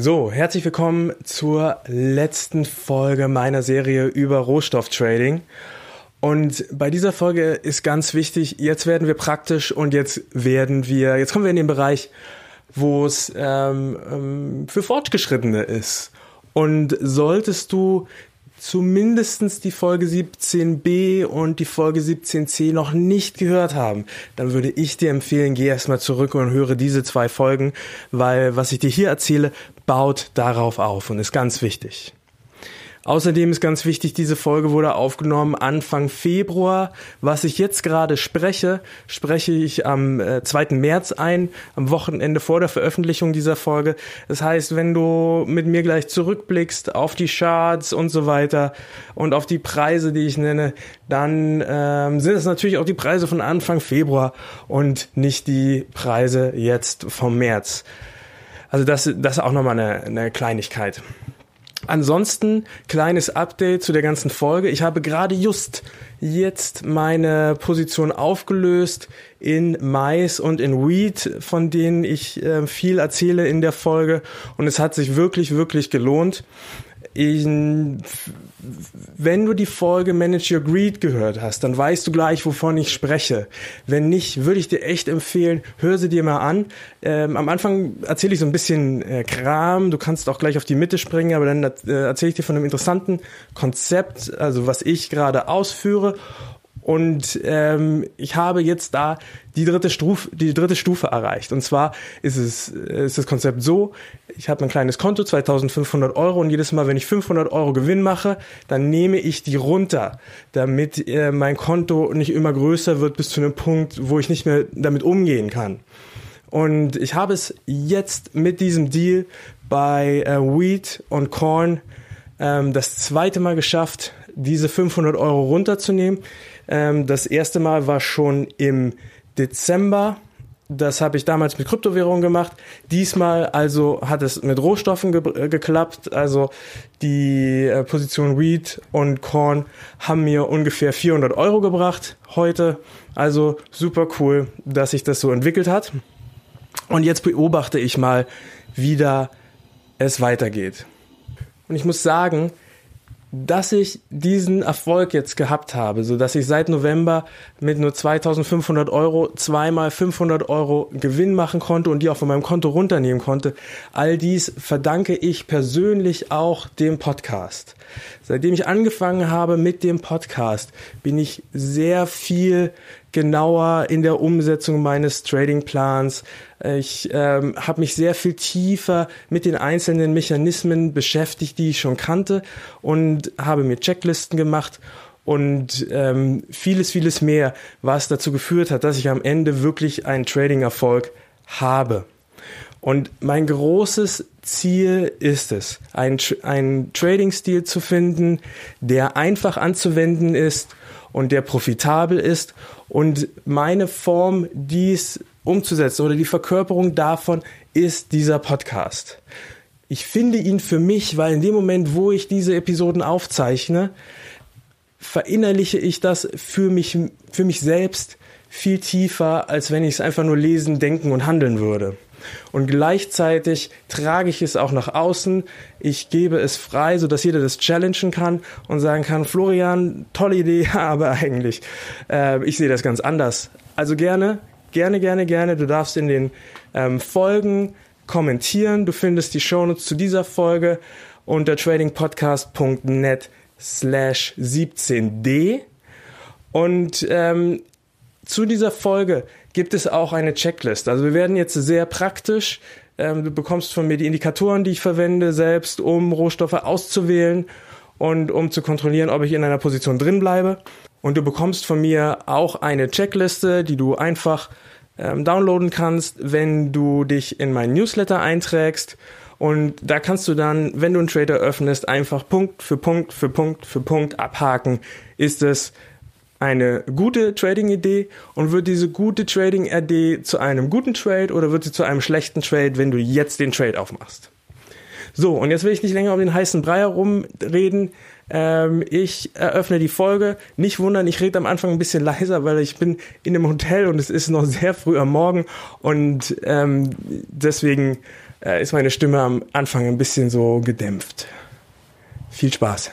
So, herzlich willkommen zur letzten Folge meiner Serie über Rohstofftrading. Und bei dieser Folge ist ganz wichtig, jetzt werden wir praktisch und jetzt werden wir, jetzt kommen wir in den Bereich, wo es ähm, ähm, für Fortgeschrittene ist. Und solltest du zumindestens die Folge 17b und die Folge 17c noch nicht gehört haben, dann würde ich dir empfehlen, geh erstmal zurück und höre diese zwei Folgen, weil was ich dir hier erzähle, baut darauf auf und ist ganz wichtig. Außerdem ist ganz wichtig, diese Folge wurde aufgenommen Anfang Februar. Was ich jetzt gerade spreche, spreche ich am äh, 2. März ein, am Wochenende vor der Veröffentlichung dieser Folge. Das heißt, wenn du mit mir gleich zurückblickst auf die Charts und so weiter und auf die Preise, die ich nenne, dann ähm, sind es natürlich auch die Preise von Anfang Februar und nicht die Preise jetzt vom März. Also das, das ist auch nochmal eine, eine Kleinigkeit. Ansonsten kleines Update zu der ganzen Folge. Ich habe gerade just jetzt meine Position aufgelöst in Mais und in Wheat, von denen ich äh, viel erzähle in der Folge. Und es hat sich wirklich, wirklich gelohnt. Ich, wenn du die Folge Manage Your Greed gehört hast, dann weißt du gleich, wovon ich spreche. Wenn nicht, würde ich dir echt empfehlen, hör sie dir mal an. Ähm, am Anfang erzähle ich so ein bisschen äh, Kram, du kannst auch gleich auf die Mitte springen, aber dann äh, erzähle ich dir von einem interessanten Konzept, also was ich gerade ausführe und ähm, ich habe jetzt da die dritte Stufe, die dritte Stufe erreicht. Und zwar ist es ist das Konzept so: Ich habe ein kleines Konto, 2.500 Euro, und jedes Mal, wenn ich 500 Euro Gewinn mache, dann nehme ich die runter, damit äh, mein Konto nicht immer größer wird bis zu einem Punkt, wo ich nicht mehr damit umgehen kann. Und ich habe es jetzt mit diesem Deal bei äh, Wheat und Corn ähm, das zweite Mal geschafft, diese 500 Euro runterzunehmen. Ähm, das erste Mal war schon im Dezember. Das habe ich damals mit Kryptowährungen gemacht. Diesmal also hat es mit Rohstoffen ge äh, geklappt. Also die äh, Position Wheat und Corn haben mir ungefähr 400 Euro gebracht heute. Also super cool, dass sich das so entwickelt hat. Und jetzt beobachte ich mal, wie da es weitergeht. Und ich muss sagen, dass ich diesen Erfolg jetzt gehabt habe, so dass ich seit November mit nur 2500 Euro zweimal 500 Euro Gewinn machen konnte und die auch von meinem Konto runternehmen konnte. All dies verdanke ich persönlich auch dem Podcast. Seitdem ich angefangen habe mit dem Podcast, bin ich sehr viel genauer in der Umsetzung meines Tradingplans. Ich ähm, habe mich sehr viel tiefer mit den einzelnen Mechanismen beschäftigt, die ich schon kannte und habe mir Checklisten gemacht und ähm, vieles, vieles mehr, was dazu geführt hat, dass ich am Ende wirklich einen Trading-Erfolg habe. Und mein großes Ziel ist es, einen, einen Trading-Stil zu finden, der einfach anzuwenden ist und der profitabel ist. Und meine Form, dies umzusetzen oder die Verkörperung davon ist dieser Podcast. Ich finde ihn für mich, weil in dem Moment, wo ich diese Episoden aufzeichne, verinnerliche ich das für mich, für mich selbst viel tiefer, als wenn ich es einfach nur lesen, denken und handeln würde. Und gleichzeitig trage ich es auch nach außen. Ich gebe es frei, so dass jeder das challengen kann und sagen kann, Florian, tolle Idee, aber eigentlich, äh, ich sehe das ganz anders. Also gerne, gerne, gerne, gerne. Du darfst in den ähm, Folgen kommentieren. Du findest die Shownotes zu dieser Folge unter tradingpodcast.net slash 17d. Und ähm, zu dieser Folge gibt es auch eine Checklist. Also wir werden jetzt sehr praktisch. Ähm, du bekommst von mir die Indikatoren, die ich verwende, selbst um Rohstoffe auszuwählen und um zu kontrollieren, ob ich in einer Position drin bleibe. Und du bekommst von mir auch eine Checkliste, die du einfach ähm, downloaden kannst, wenn du dich in meinen Newsletter einträgst. Und da kannst du dann, wenn du einen Trader öffnest, einfach Punkt für Punkt für Punkt für Punkt abhaken. Ist es eine gute Trading-Idee und wird diese gute Trading-Idee zu einem guten Trade oder wird sie zu einem schlechten Trade, wenn du jetzt den Trade aufmachst? So, und jetzt will ich nicht länger um den heißen Brei herumreden. Ähm, ich eröffne die Folge. Nicht wundern, ich rede am Anfang ein bisschen leiser, weil ich bin in einem Hotel und es ist noch sehr früh am Morgen und ähm, deswegen äh, ist meine Stimme am Anfang ein bisschen so gedämpft. Viel Spaß.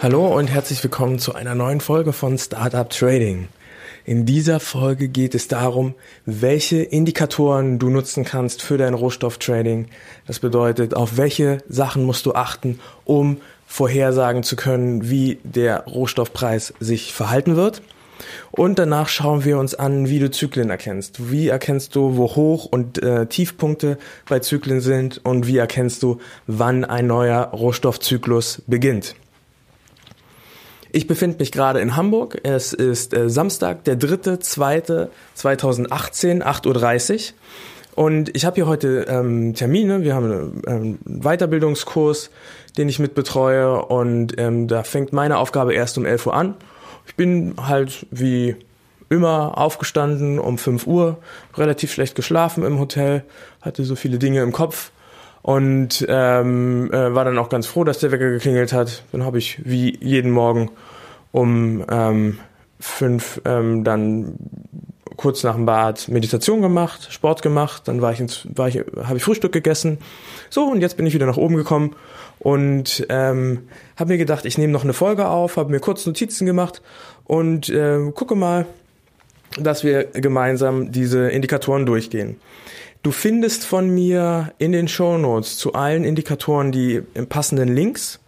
Hallo und herzlich willkommen zu einer neuen Folge von Startup Trading. In dieser Folge geht es darum, welche Indikatoren du nutzen kannst für dein Rohstofftrading. Das bedeutet, auf welche Sachen musst du achten, um vorhersagen zu können, wie der Rohstoffpreis sich verhalten wird. Und danach schauen wir uns an, wie du Zyklen erkennst. Wie erkennst du, wo Hoch- und äh, Tiefpunkte bei Zyklen sind und wie erkennst du, wann ein neuer Rohstoffzyklus beginnt. Ich befinde mich gerade in Hamburg. Es ist äh, Samstag, der 3.2.2018, 8.30 Uhr. Und ich habe hier heute ähm, Termine. Wir haben einen ähm, Weiterbildungskurs, den ich mitbetreue. Und ähm, da fängt meine Aufgabe erst um 11 Uhr an. Ich bin halt wie immer aufgestanden um 5 Uhr, relativ schlecht geschlafen im Hotel, hatte so viele Dinge im Kopf und ähm, äh, war dann auch ganz froh, dass der Wecker geklingelt hat. Dann habe ich wie jeden Morgen um ähm, fünf ähm, dann kurz nach dem Bad Meditation gemacht, Sport gemacht, dann war ich, ins, war ich, habe ich Frühstück gegessen. So und jetzt bin ich wieder nach oben gekommen und ähm, habe mir gedacht, ich nehme noch eine Folge auf, habe mir kurz Notizen gemacht und äh, gucke mal, dass wir gemeinsam diese Indikatoren durchgehen. Du findest von mir in den Show Notes zu allen Indikatoren die passenden Links.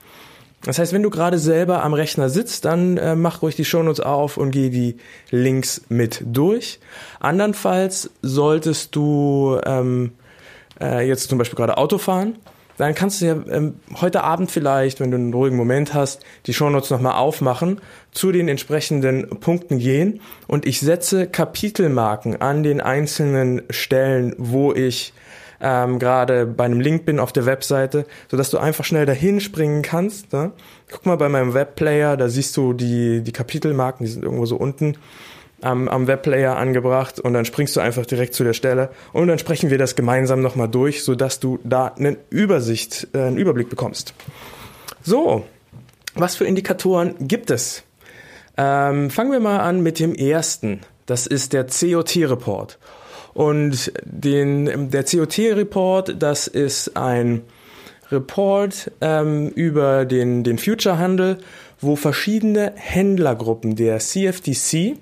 Das heißt, wenn du gerade selber am Rechner sitzt, dann äh, mach ruhig die Shownotes auf und geh die Links mit durch. Andernfalls solltest du ähm, äh, jetzt zum Beispiel gerade Auto fahren, dann kannst du ja ähm, heute Abend vielleicht, wenn du einen ruhigen Moment hast, die Shownotes nochmal aufmachen, zu den entsprechenden Punkten gehen und ich setze Kapitelmarken an den einzelnen Stellen, wo ich ähm, gerade bei einem Link bin auf der Webseite, sodass du einfach schnell dahin springen kannst. Ne? Guck mal bei meinem Webplayer, da siehst du die, die Kapitelmarken, die sind irgendwo so unten am, am Webplayer angebracht und dann springst du einfach direkt zu der Stelle und dann sprechen wir das gemeinsam nochmal durch, sodass du da eine Übersicht, äh, einen Überblick bekommst. So, was für Indikatoren gibt es? Ähm, fangen wir mal an mit dem ersten. Das ist der COT-Report. Und den, der COT-Report, das ist ein Report ähm, über den, den Future-Handel, wo verschiedene Händlergruppen der CFTC,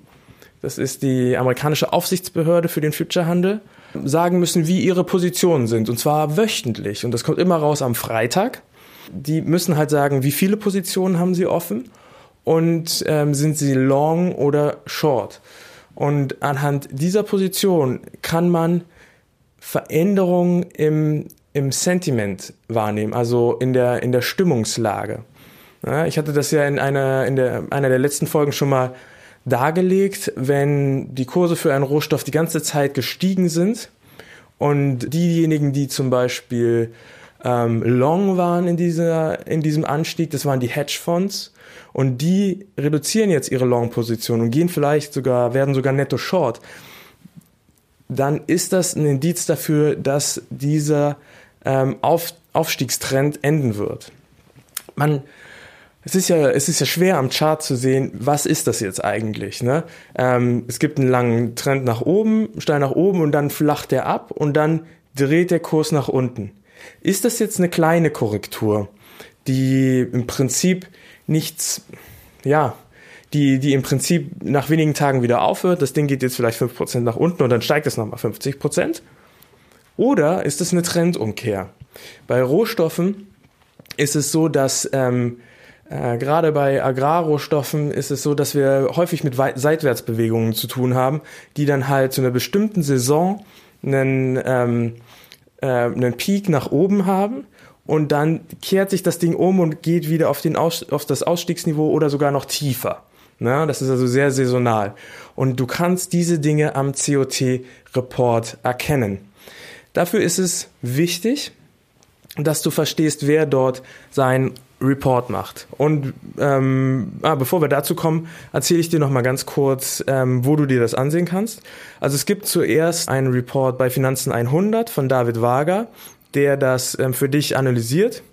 das ist die amerikanische Aufsichtsbehörde für den Future-Handel, sagen müssen, wie ihre Positionen sind. Und zwar wöchentlich. Und das kommt immer raus am Freitag. Die müssen halt sagen, wie viele Positionen haben sie offen und ähm, sind sie long oder short. Und anhand dieser Position kann man Veränderungen im, im Sentiment wahrnehmen, also in der, in der Stimmungslage. Ja, ich hatte das ja in einer, in der, einer der letzten Folgen schon mal dargelegt, wenn die Kurse für einen Rohstoff die ganze Zeit gestiegen sind und diejenigen, die zum Beispiel ähm, long waren in, dieser, in diesem Anstieg, das waren die Hedgefonds und die reduzieren jetzt ihre Long-Position und gehen vielleicht sogar, werden sogar netto short, dann ist das ein Indiz dafür, dass dieser ähm, Auf, Aufstiegstrend enden wird. Man, es ist ja, es ist ja schwer am Chart zu sehen, was ist das jetzt eigentlich. Ne? Ähm, es gibt einen langen Trend nach oben, steil nach oben und dann flacht der ab und dann dreht der Kurs nach unten. Ist das jetzt eine kleine Korrektur, die im Prinzip nichts, ja, die, die im Prinzip nach wenigen Tagen wieder aufhört. Das Ding geht jetzt vielleicht 5% nach unten und dann steigt es nochmal 50%. Oder ist es eine Trendumkehr? Bei Rohstoffen ist es so, dass ähm, äh, gerade bei Agrarrohstoffen ist es so, dass wir häufig mit Seitwärtsbewegungen zu tun haben, die dann halt zu einer bestimmten Saison einen, ähm, äh, einen Peak nach oben haben und dann kehrt sich das Ding um und geht wieder auf, den Aus auf das Ausstiegsniveau oder sogar noch tiefer. Na, das ist also sehr saisonal. Und du kannst diese Dinge am COT-Report erkennen. Dafür ist es wichtig, dass du verstehst, wer dort sein Report macht. Und ähm, ah, bevor wir dazu kommen, erzähle ich dir noch mal ganz kurz, ähm, wo du dir das ansehen kannst. Also es gibt zuerst einen Report bei Finanzen 100 von David Wager, der das ähm, für dich analysiert.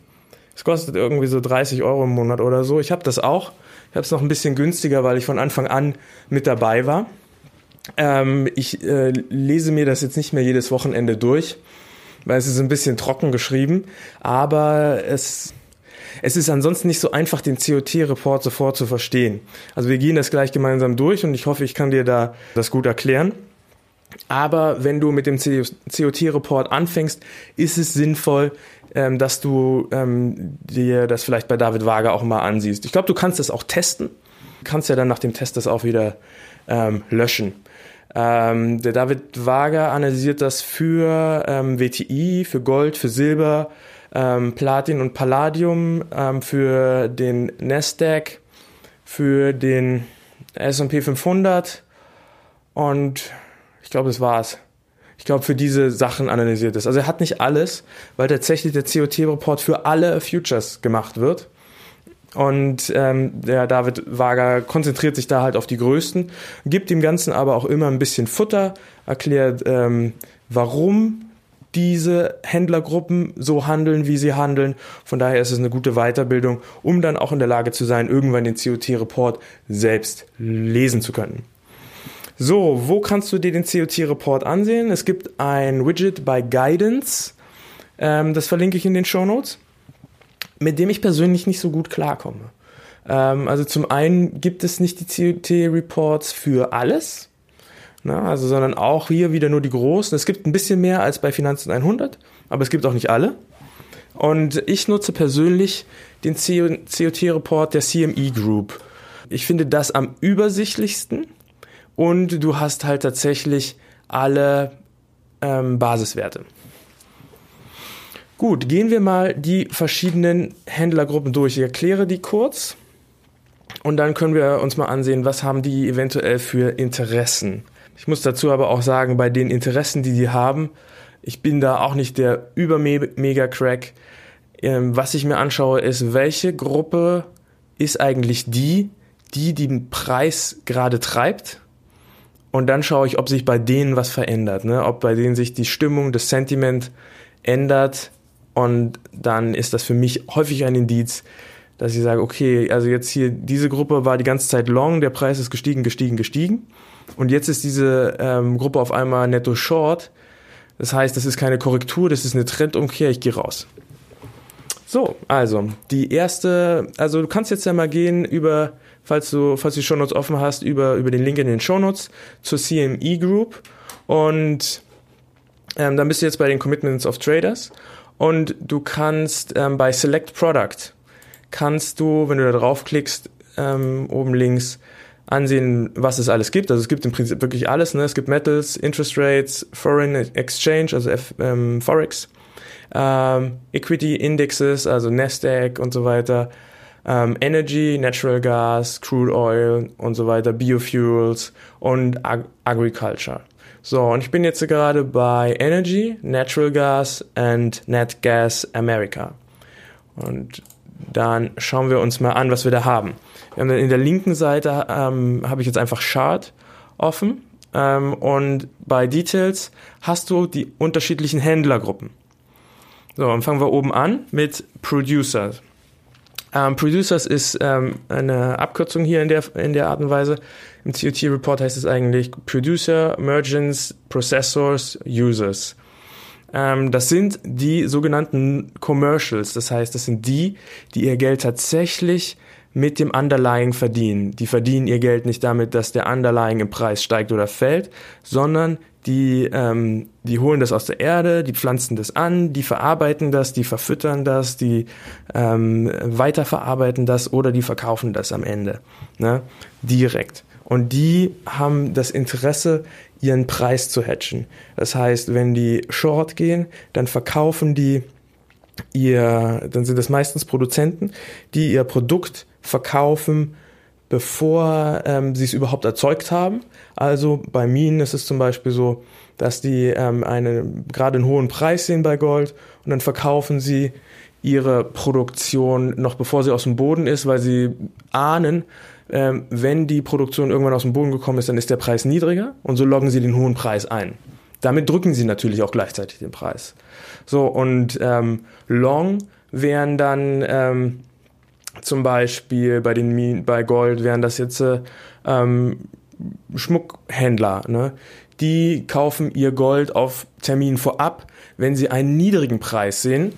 Es kostet irgendwie so 30 Euro im Monat oder so. Ich habe das auch. Ich habe es noch ein bisschen günstiger, weil ich von Anfang an mit dabei war. Ähm, ich äh, lese mir das jetzt nicht mehr jedes Wochenende durch, weil es ist ein bisschen trocken geschrieben, aber es es ist ansonsten nicht so einfach, den COT-Report sofort zu verstehen. Also wir gehen das gleich gemeinsam durch und ich hoffe, ich kann dir da das gut erklären. Aber wenn du mit dem COT-Report anfängst, ist es sinnvoll, ähm, dass du ähm, dir das vielleicht bei David Wager auch mal ansiehst. Ich glaube, du kannst das auch testen. Du kannst ja dann nach dem Test das auch wieder ähm, löschen. Der David Wager analysiert das für WTI, für Gold, für Silber, ähm, Platin und Palladium ähm, für den Nasdaq, für den S&P 500 und ich glaube, das war's. Ich glaube, für diese Sachen analysiert es. Also er hat nicht alles, weil tatsächlich der COT-Report für alle Futures gemacht wird. Und ähm, der David Wager konzentriert sich da halt auf die größten, gibt dem Ganzen aber auch immer ein bisschen Futter, erklärt, ähm, warum diese Händlergruppen so handeln, wie sie handeln. Von daher ist es eine gute Weiterbildung, um dann auch in der Lage zu sein, irgendwann den COT-Report selbst lesen zu können. So, wo kannst du dir den COT-Report ansehen? Es gibt ein Widget bei Guidance, ähm, das verlinke ich in den Show Notes, mit dem ich persönlich nicht so gut klarkomme. Ähm, also zum einen gibt es nicht die COT-Reports für alles, ne? also, sondern auch hier wieder nur die großen. Es gibt ein bisschen mehr als bei Finanzen 100, aber es gibt auch nicht alle. Und ich nutze persönlich den COT-Report der CME Group. Ich finde das am übersichtlichsten und du hast halt tatsächlich alle ähm, Basiswerte. Gut, gehen wir mal die verschiedenen Händlergruppen durch. Ich erkläre die kurz und dann können wir uns mal ansehen, was haben die eventuell für Interessen. Ich muss dazu aber auch sagen, bei den Interessen, die die haben, ich bin da auch nicht der Über-Mega-Crack. Ähm, was ich mir anschaue, ist, welche Gruppe ist eigentlich die, die den Preis gerade treibt. Und dann schaue ich, ob sich bei denen was verändert, ne? ob bei denen sich die Stimmung, das Sentiment ändert. Und dann ist das für mich häufig ein Indiz, dass ich sage, okay, also jetzt hier, diese Gruppe war die ganze Zeit long, der Preis ist gestiegen, gestiegen, gestiegen. Und jetzt ist diese ähm, Gruppe auf einmal netto short. Das heißt, das ist keine Korrektur, das ist eine Trendumkehr, ich gehe raus. So, also die erste, also du kannst jetzt ja mal gehen über, falls du, falls du die Shownotes offen hast, über, über den Link in den Shownotes zur CME Group und ähm, dann bist du jetzt bei den Commitments of Traders und du kannst ähm, bei Select Product kannst du, wenn du da draufklickst, ähm, oben links ansehen, was es alles gibt. Also es gibt im Prinzip wirklich alles. Ne? Es gibt Metals, Interest Rates, Foreign Exchange, also F, ähm, Forex, ähm, Equity Indexes, also Nasdaq und so weiter, ähm, Energy, Natural Gas, Crude Oil und so weiter, Biofuels und Ag Agriculture. So, und ich bin jetzt gerade bei Energy, Natural Gas and Net Gas America. Und dann schauen wir uns mal an, was wir da haben. Wir haben in der linken Seite ähm, habe ich jetzt einfach Chart offen ähm, und bei Details hast du die unterschiedlichen Händlergruppen. So, dann fangen wir oben an mit Producers. Ähm, Producers ist ähm, eine Abkürzung hier in der, in der Art und Weise. Im COT-Report heißt es eigentlich Producer, Merchants, Processors, Users. Ähm, das sind die sogenannten Commercials. Das heißt, das sind die, die ihr Geld tatsächlich mit dem Underlying verdienen. Die verdienen ihr Geld nicht damit, dass der Underlying im Preis steigt oder fällt, sondern die, ähm, die holen das aus der Erde, die pflanzen das an, die verarbeiten das, die verfüttern das, die ähm, weiterverarbeiten das oder die verkaufen das am Ende. Ne? Direkt. Und die haben das Interesse, ihren Preis zu hatchen. Das heißt, wenn die short gehen, dann verkaufen die ihr, dann sind das meistens Produzenten, die ihr Produkt verkaufen, bevor ähm, sie es überhaupt erzeugt haben. Also bei Minen ist es zum Beispiel so, dass die ähm, eine, gerade einen hohen Preis sehen bei Gold und dann verkaufen sie ihre Produktion noch bevor sie aus dem Boden ist, weil sie ahnen, ähm, wenn die Produktion irgendwann aus dem Boden gekommen ist, dann ist der Preis niedriger und so loggen sie den hohen Preis ein. Damit drücken sie natürlich auch gleichzeitig den Preis. So, und ähm, Long wären dann ähm, zum Beispiel bei den bei Gold wären das jetzt äh, ähm, Schmuckhändler, ne? Die kaufen ihr Gold auf Termin vorab, wenn sie einen niedrigen Preis sehen,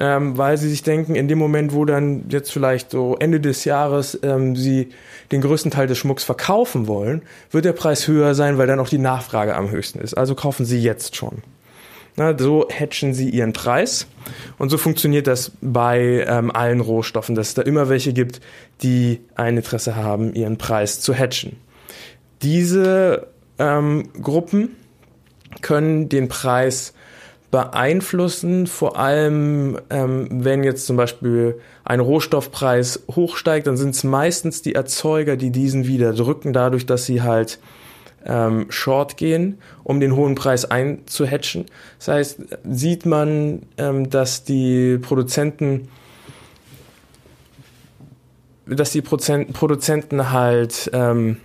ähm, weil sie sich denken, in dem Moment, wo dann jetzt vielleicht so Ende des Jahres ähm, sie den größten Teil des Schmucks verkaufen wollen, wird der Preis höher sein, weil dann auch die Nachfrage am höchsten ist. Also kaufen sie jetzt schon. Na, so hatchen sie ihren Preis. Und so funktioniert das bei ähm, allen Rohstoffen, dass es da immer welche gibt, die ein Interesse haben, ihren Preis zu hatchen. Diese ähm, Gruppen können den Preis beeinflussen, vor allem ähm, wenn jetzt zum Beispiel ein Rohstoffpreis hochsteigt, dann sind es meistens die Erzeuger, die diesen wieder drücken, dadurch, dass sie halt ähm, short gehen, um den hohen Preis einzuhatchen. Das heißt, sieht man, ähm, dass die Produzenten dass die Prozent Produzenten halt ähm,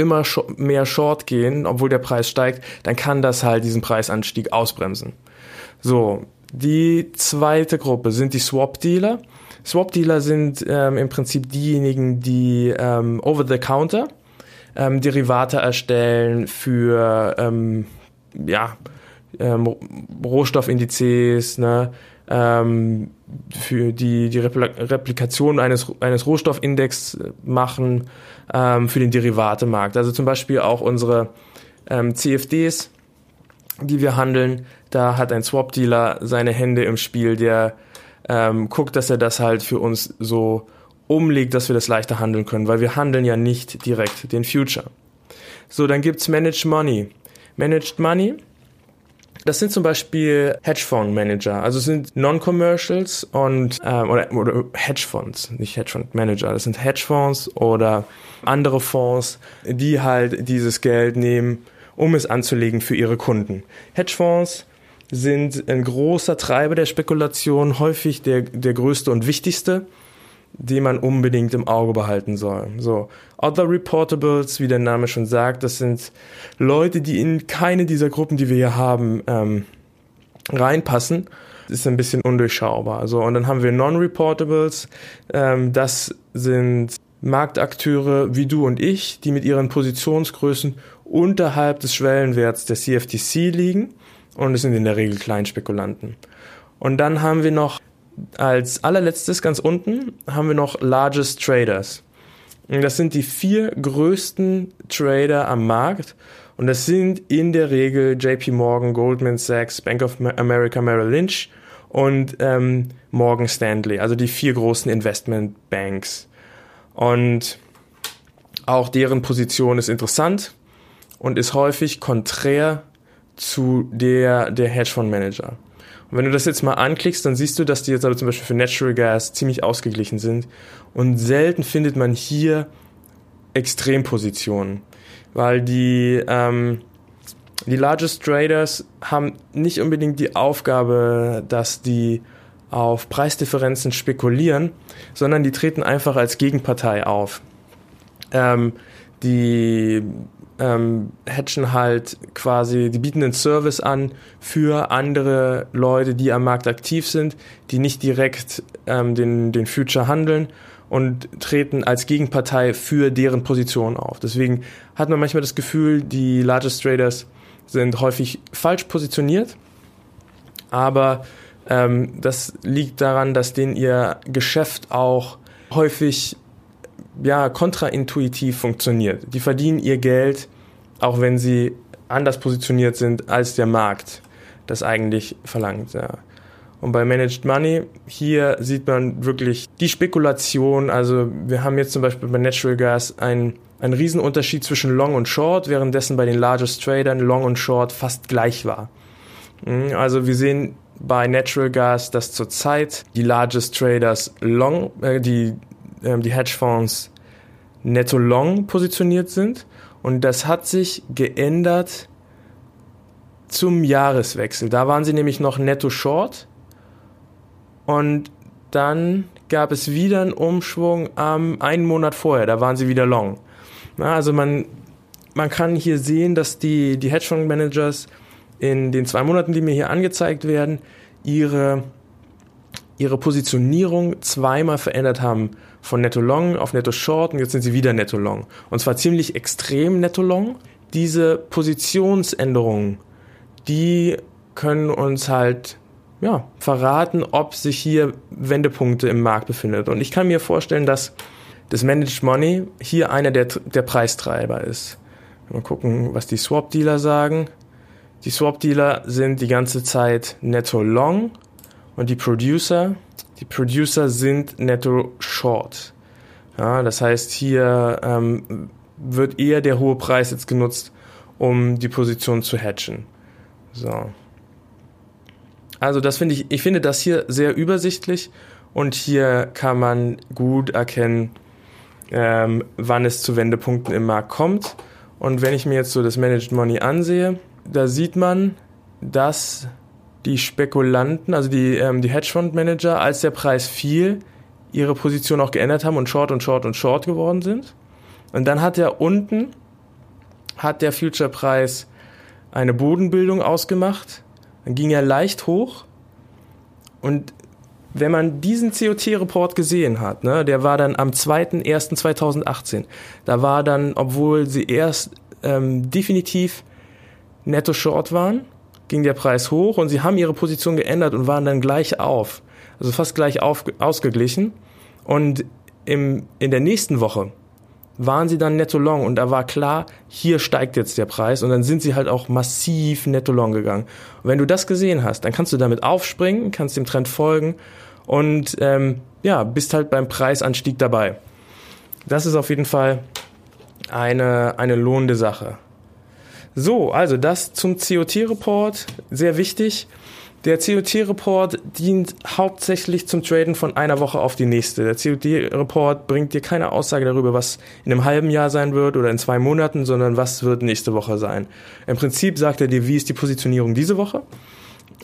immer mehr Short gehen, obwohl der Preis steigt, dann kann das halt diesen Preisanstieg ausbremsen. So, die zweite Gruppe sind die Swap-Dealer. Swap-Dealer sind ähm, im Prinzip diejenigen, die ähm, over-the-counter ähm, Derivate erstellen für ähm, ja, ähm, Rohstoffindizes, ne, ähm, für die, die Replikation eines, eines Rohstoffindex machen ähm, für den Derivatemarkt. Also zum Beispiel auch unsere ähm, CFDs, die wir handeln, da hat ein Swap-Dealer seine Hände im Spiel, der ähm, guckt, dass er das halt für uns so umlegt, dass wir das leichter handeln können, weil wir handeln ja nicht direkt den Future. So, dann gibt's Managed Money. Managed Money, das sind zum Beispiel Hedgefonds Manager, also sind Non-Commercials und ähm, oder, oder Hedgefonds, nicht Hedgefonds Manager, das sind Hedgefonds oder andere Fonds, die halt dieses Geld nehmen, um es anzulegen für ihre Kunden. Hedgefonds sind ein großer Treiber der Spekulation, häufig der, der größte und wichtigste die man unbedingt im Auge behalten soll. So, Other Reportables, wie der Name schon sagt, das sind Leute, die in keine dieser Gruppen, die wir hier haben, ähm, reinpassen. Das ist ein bisschen undurchschaubar. So, und dann haben wir Non-Reportables. Ähm, das sind Marktakteure wie du und ich, die mit ihren Positionsgrößen unterhalb des Schwellenwerts der CFTC liegen. Und es sind in der Regel Kleinspekulanten. Und dann haben wir noch als allerletztes ganz unten haben wir noch Largest Traders. Das sind die vier größten Trader am Markt. Und das sind in der Regel JP Morgan, Goldman Sachs, Bank of America, Merrill Lynch und ähm, Morgan Stanley, also die vier großen Investment Banks. Und auch deren Position ist interessant und ist häufig konträr zu der der Hedgefondsmanager. Und wenn du das jetzt mal anklickst, dann siehst du, dass die jetzt aber zum Beispiel für Natural Gas ziemlich ausgeglichen sind. Und selten findet man hier Extrempositionen, weil die, ähm, die Largest Traders haben nicht unbedingt die Aufgabe, dass die auf Preisdifferenzen spekulieren, sondern die treten einfach als Gegenpartei auf. Ähm, die ähm, hatchen halt quasi, die bieten einen Service an für andere Leute, die am Markt aktiv sind, die nicht direkt ähm, den, den Future handeln und treten als Gegenpartei für deren Position auf. Deswegen hat man manchmal das Gefühl, die Largest Traders sind häufig falsch positioniert, aber ähm, das liegt daran, dass denen ihr Geschäft auch häufig ja kontraintuitiv funktioniert. Die verdienen ihr Geld, auch wenn sie anders positioniert sind als der Markt das eigentlich verlangt. Ja. Und bei Managed Money, hier sieht man wirklich die Spekulation. Also wir haben jetzt zum Beispiel bei Natural Gas einen, einen Riesenunterschied zwischen Long und Short, währenddessen bei den Largest Tradern Long und Short fast gleich war. Mhm, also wir sehen bei Natural Gas, dass zurzeit die Largest Traders Long, äh, die, äh, die Hedgefonds netto Long positioniert sind. Und das hat sich geändert zum Jahreswechsel. Da waren sie nämlich noch netto Short und dann gab es wieder einen Umschwung am ähm, einen Monat vorher, da waren sie wieder long. Na, also man, man kann hier sehen, dass die, die Hedgefonds-Managers in den zwei Monaten, die mir hier angezeigt werden, ihre, ihre Positionierung zweimal verändert haben. Von Netto Long auf Netto Short und jetzt sind sie wieder Netto Long. Und zwar ziemlich extrem Netto Long. Diese Positionsänderungen, die können uns halt ja, verraten, ob sich hier Wendepunkte im Markt befindet. Und ich kann mir vorstellen, dass das Managed Money hier einer der, der Preistreiber ist. Mal gucken, was die Swap-Dealer sagen. Die Swap-Dealer sind die ganze Zeit netto long und die Producer, die Producer sind netto short. Ja, das heißt, hier ähm, wird eher der hohe Preis jetzt genutzt, um die Position zu hatchen. So. Also das finde ich, ich finde das hier sehr übersichtlich und hier kann man gut erkennen, ähm, wann es zu Wendepunkten im Markt kommt. Und wenn ich mir jetzt so das Managed Money ansehe, da sieht man, dass die Spekulanten, also die, ähm, die Hedgefondsmanager, als der Preis fiel, ihre Position auch geändert haben und Short und Short und Short geworden sind. Und dann hat er unten, hat der Future-Preis eine Bodenbildung ausgemacht. Dann ging er leicht hoch. Und wenn man diesen COT-Report gesehen hat, ne, der war dann am 2.1.2018, da war dann, obwohl sie erst ähm, definitiv netto short waren, ging der Preis hoch und sie haben ihre Position geändert und waren dann gleich auf, also fast gleich auf, ausgeglichen. Und im, in der nächsten Woche waren sie dann netto long und da war klar, hier steigt jetzt der Preis und dann sind sie halt auch massiv netto long gegangen. Und wenn du das gesehen hast, dann kannst du damit aufspringen, kannst dem Trend folgen und ähm, ja, bist halt beim Preisanstieg dabei. Das ist auf jeden Fall eine, eine lohnende Sache. So, also das zum COT-Report, sehr wichtig. Der COT-Report dient hauptsächlich zum Traden von einer Woche auf die nächste. Der COT-Report bringt dir keine Aussage darüber, was in einem halben Jahr sein wird oder in zwei Monaten, sondern was wird nächste Woche sein. Im Prinzip sagt er dir, wie ist die Positionierung diese Woche.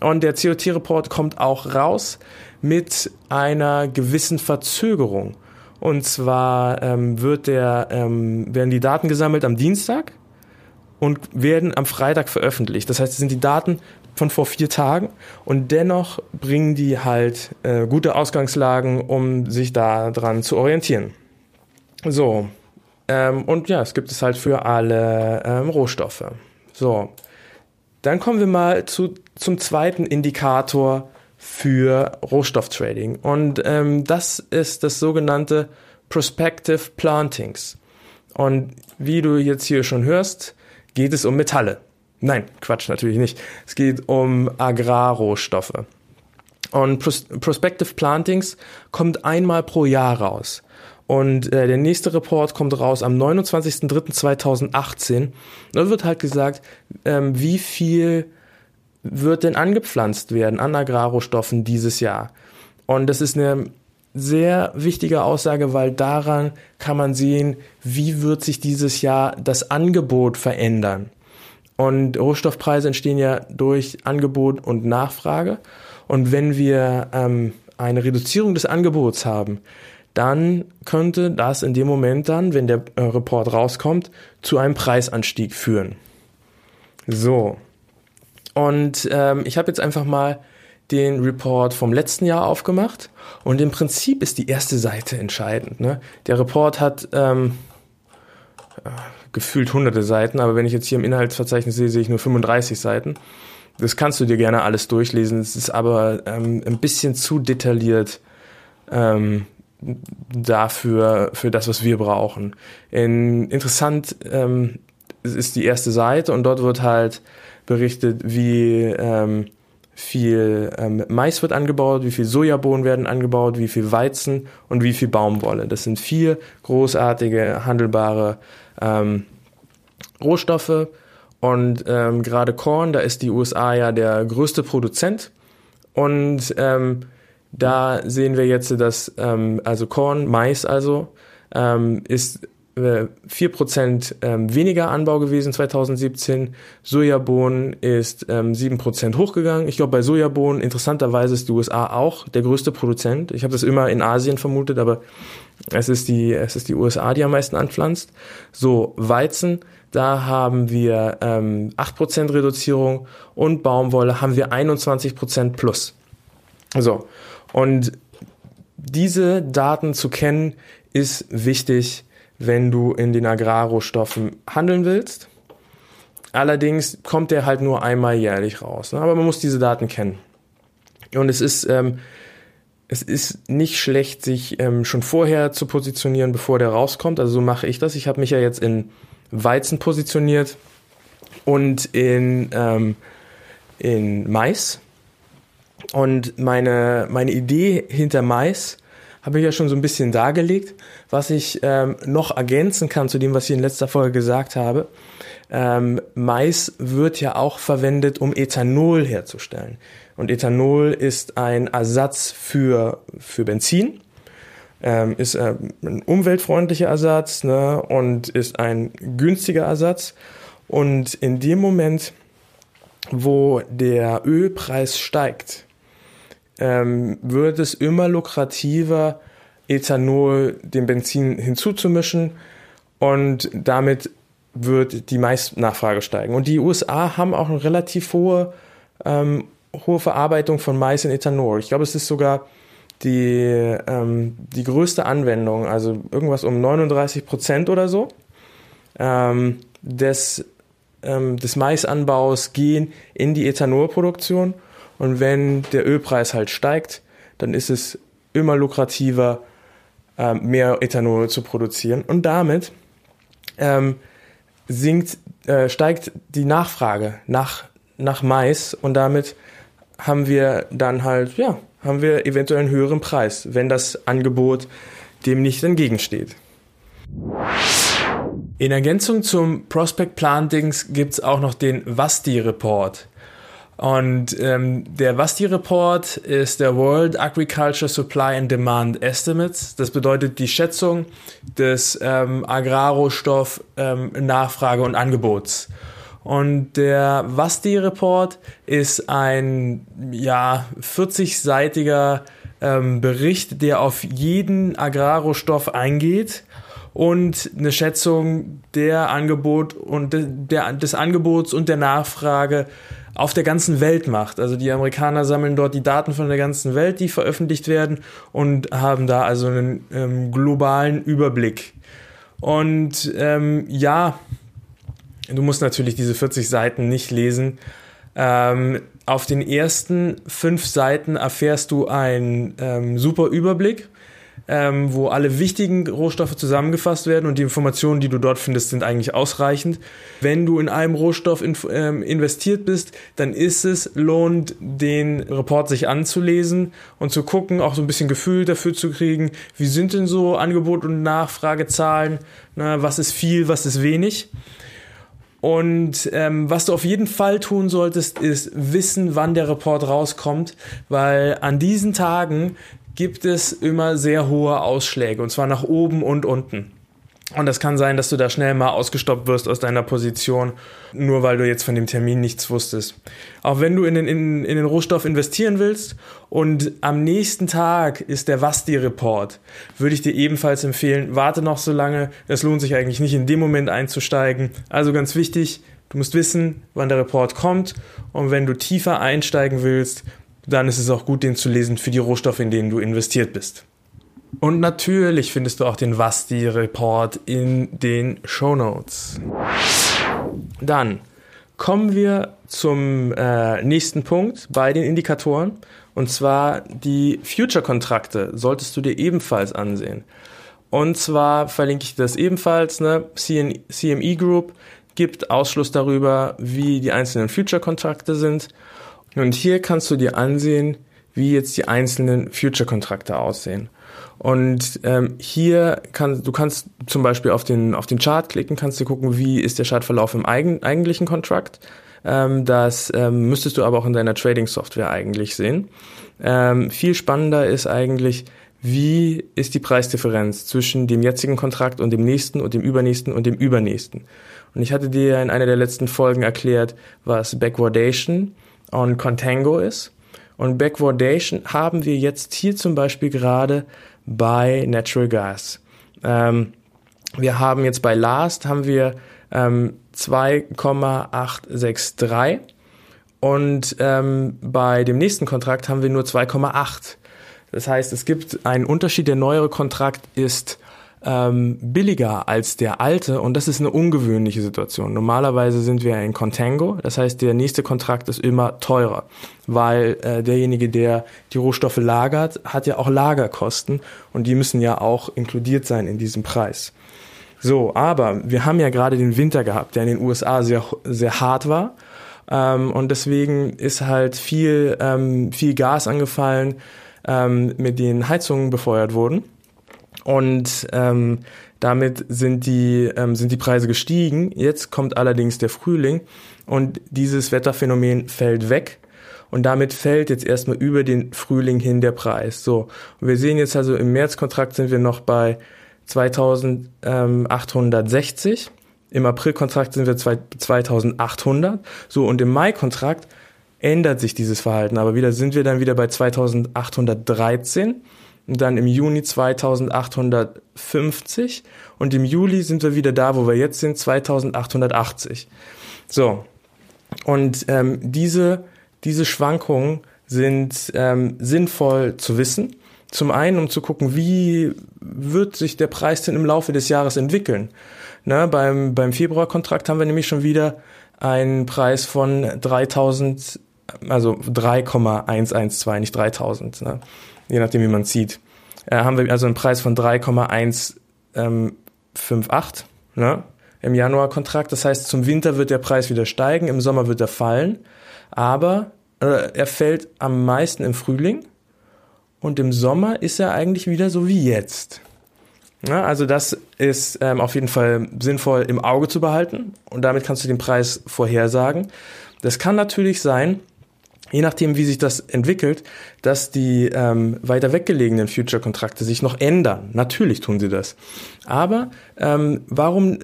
Und der COT-Report kommt auch raus mit einer gewissen Verzögerung. Und zwar ähm, wird der, ähm, werden die Daten gesammelt am Dienstag und werden am Freitag veröffentlicht. Das heißt, es sind die Daten von vor vier Tagen und dennoch bringen die halt äh, gute Ausgangslagen, um sich da dran zu orientieren. So, ähm, und ja, es gibt es halt für alle ähm, Rohstoffe. So, dann kommen wir mal zu, zum zweiten Indikator für Rohstofftrading und ähm, das ist das sogenannte Prospective Plantings. Und wie du jetzt hier schon hörst, geht es um Metalle. Nein, Quatsch, natürlich nicht. Es geht um Agrarrohstoffe. Und Pros Prospective Plantings kommt einmal pro Jahr raus. Und äh, der nächste Report kommt raus am 29.03.2018. Da wird halt gesagt, ähm, wie viel wird denn angepflanzt werden an Agrarrohstoffen dieses Jahr. Und das ist eine sehr wichtige Aussage, weil daran kann man sehen, wie wird sich dieses Jahr das Angebot verändern. Und Rohstoffpreise entstehen ja durch Angebot und Nachfrage. Und wenn wir ähm, eine Reduzierung des Angebots haben, dann könnte das in dem Moment dann, wenn der äh, Report rauskommt, zu einem Preisanstieg führen. So. Und ähm, ich habe jetzt einfach mal den Report vom letzten Jahr aufgemacht und im Prinzip ist die erste Seite entscheidend. Ne? Der Report hat ähm, gefühlt hunderte Seiten, aber wenn ich jetzt hier im Inhaltsverzeichnis sehe, sehe ich nur 35 Seiten. Das kannst du dir gerne alles durchlesen. Es ist aber ähm, ein bisschen zu detailliert, ähm, dafür, für das, was wir brauchen. In, interessant ähm, ist die erste Seite und dort wird halt berichtet, wie ähm, viel ähm, Mais wird angebaut, wie viel Sojabohnen werden angebaut, wie viel Weizen und wie viel Baumwolle. Das sind vier großartige handelbare ähm, Rohstoffe. Und ähm, gerade Korn, da ist die USA ja der größte Produzent. Und ähm, da sehen wir jetzt, dass ähm, also Korn, Mais also, ähm, ist 4% ähm, weniger Anbau gewesen 2017. Sojabohnen ist ähm, 7% hochgegangen. Ich glaube, bei Sojabohnen, interessanterweise, ist die USA auch der größte Produzent. Ich habe das immer in Asien vermutet, aber es ist, die, es ist die USA, die am meisten anpflanzt. So, Weizen, da haben wir ähm, 8% Reduzierung und Baumwolle haben wir 21% plus. So, und diese Daten zu kennen, ist wichtig, wenn du in den Agrarrohstoffen handeln willst. Allerdings kommt der halt nur einmal jährlich raus. Ne? Aber man muss diese Daten kennen. Und es ist, ähm, es ist nicht schlecht, sich ähm, schon vorher zu positionieren, bevor der rauskommt. Also so mache ich das. Ich habe mich ja jetzt in Weizen positioniert und in, ähm, in Mais. Und meine, meine Idee hinter Mais habe ich ja schon so ein bisschen dargelegt. Was ich ähm, noch ergänzen kann zu dem, was ich in letzter Folge gesagt habe. Ähm, Mais wird ja auch verwendet, um Ethanol herzustellen. Und Ethanol ist ein Ersatz für, für Benzin. Ähm, ist äh, ein umweltfreundlicher Ersatz ne, und ist ein günstiger Ersatz. Und in dem Moment, wo der Ölpreis steigt, ähm, wird es immer lukrativer, Ethanol dem Benzin hinzuzumischen und damit wird die Maisnachfrage steigen. Und die USA haben auch eine relativ hohe, ähm, hohe Verarbeitung von Mais in Ethanol. Ich glaube, es ist sogar die, ähm, die größte Anwendung, also irgendwas um 39 Prozent oder so ähm, des, ähm, des Maisanbaus gehen in die Ethanolproduktion. Und wenn der Ölpreis halt steigt, dann ist es immer lukrativer, ähm, mehr Ethanol zu produzieren. Und damit ähm, sinkt, äh, steigt die Nachfrage nach, nach Mais und damit haben wir dann halt, ja, haben wir eventuell einen höheren Preis, wenn das Angebot dem nicht entgegensteht. In Ergänzung zum Prospect Plantings gibt es auch noch den WASTI Report. Und ähm, der WASTI-Report ist der World Agriculture Supply and Demand Estimates. Das bedeutet die Schätzung des ähm, Agrarrohstoff ähm, Nachfrage und Angebots. Und der WASTI-Report ist ein ja 40-seitiger ähm, Bericht, der auf jeden Agrarrohstoff eingeht und eine Schätzung der Angebot und der, des Angebots und der Nachfrage auf der ganzen Welt macht. Also die Amerikaner sammeln dort die Daten von der ganzen Welt, die veröffentlicht werden und haben da also einen ähm, globalen Überblick. Und ähm, ja, du musst natürlich diese 40 Seiten nicht lesen. Ähm, auf den ersten fünf Seiten erfährst du einen ähm, super Überblick ähm, wo alle wichtigen Rohstoffe zusammengefasst werden und die Informationen, die du dort findest, sind eigentlich ausreichend. Wenn du in einem Rohstoff in, ähm, investiert bist, dann ist es lohnt, den Report sich anzulesen und zu gucken, auch so ein bisschen Gefühl dafür zu kriegen, wie sind denn so Angebot und Nachfragezahlen, na, was ist viel, was ist wenig. Und ähm, was du auf jeden Fall tun solltest, ist wissen, wann der Report rauskommt, weil an diesen Tagen gibt es immer sehr hohe Ausschläge und zwar nach oben und unten. Und das kann sein, dass du da schnell mal ausgestoppt wirst aus deiner Position, nur weil du jetzt von dem Termin nichts wusstest. Auch wenn du in den, in, in den Rohstoff investieren willst und am nächsten Tag ist der Wasti-Report, würde ich dir ebenfalls empfehlen, warte noch so lange. Es lohnt sich eigentlich nicht in dem Moment einzusteigen. Also ganz wichtig, du musst wissen, wann der Report kommt. Und wenn du tiefer einsteigen willst, dann ist es auch gut, den zu lesen für die Rohstoffe, in denen du investiert bist. Und natürlich findest du auch den Vasti-Report in den Show Notes. Dann kommen wir zum äh, nächsten Punkt bei den Indikatoren. Und zwar die Future-Kontrakte solltest du dir ebenfalls ansehen. Und zwar verlinke ich das ebenfalls. Ne? CME Group gibt Ausschluss darüber, wie die einzelnen Future-Kontrakte sind. Und hier kannst du dir ansehen, wie jetzt die einzelnen Future-Kontrakte aussehen. Und ähm, hier kannst du kannst zum Beispiel auf den auf den Chart klicken, kannst du gucken, wie ist der Chartverlauf im eigen, eigentlichen Kontrakt. Ähm, das ähm, müsstest du aber auch in deiner Trading-Software eigentlich sehen. Ähm, viel spannender ist eigentlich, wie ist die Preisdifferenz zwischen dem jetzigen Kontrakt und dem nächsten und dem übernächsten und dem übernächsten. Und ich hatte dir in einer der letzten Folgen erklärt, was Backwardation und Contango ist. Und Backwardation haben wir jetzt hier zum Beispiel gerade bei Natural Gas. Ähm, wir haben jetzt bei Last haben wir ähm, 2,863 und ähm, bei dem nächsten Kontrakt haben wir nur 2,8. Das heißt, es gibt einen Unterschied. Der neuere Kontrakt ist ähm, billiger als der alte und das ist eine ungewöhnliche Situation. Normalerweise sind wir in Contango, das heißt, der nächste Kontrakt ist immer teurer, weil äh, derjenige, der die Rohstoffe lagert, hat ja auch Lagerkosten und die müssen ja auch inkludiert sein in diesem Preis. So, aber wir haben ja gerade den Winter gehabt, der in den USA sehr, sehr hart war. Ähm, und deswegen ist halt viel, ähm, viel Gas angefallen, ähm, mit den Heizungen befeuert wurden. Und ähm, damit sind die, ähm, sind die Preise gestiegen. Jetzt kommt allerdings der Frühling und dieses Wetterphänomen fällt weg. Und damit fällt jetzt erstmal über den Frühling hin der Preis. So, und wir sehen jetzt also im Märzkontrakt sind wir noch bei 2860. Im Aprilkontrakt sind wir 2800. So, und im Mai-Kontrakt ändert sich dieses Verhalten. Aber wieder sind wir dann wieder bei 2813 und dann im Juni 2850 und im Juli sind wir wieder da, wo wir jetzt sind, 2880. So. Und ähm, diese, diese Schwankungen sind ähm, sinnvoll zu wissen. Zum einen, um zu gucken, wie wird sich der Preis denn im Laufe des Jahres entwickeln. Na, beim, beim Februarkontrakt haben wir nämlich schon wieder einen Preis von 3000, also 3,112, nicht 3000. Ne? Je nachdem wie man sieht, äh, haben wir also einen Preis von 3,158 ähm, ne, im Januar-Kontrakt. Das heißt, zum Winter wird der Preis wieder steigen, im Sommer wird er fallen, aber äh, er fällt am meisten im Frühling und im Sommer ist er eigentlich wieder so wie jetzt. Ja, also das ist ähm, auf jeden Fall sinnvoll im Auge zu behalten und damit kannst du den Preis vorhersagen. Das kann natürlich sein, je nachdem, wie sich das entwickelt, dass die ähm, weiter weggelegenen Future-Kontrakte sich noch ändern. Natürlich tun sie das. Aber ähm, warum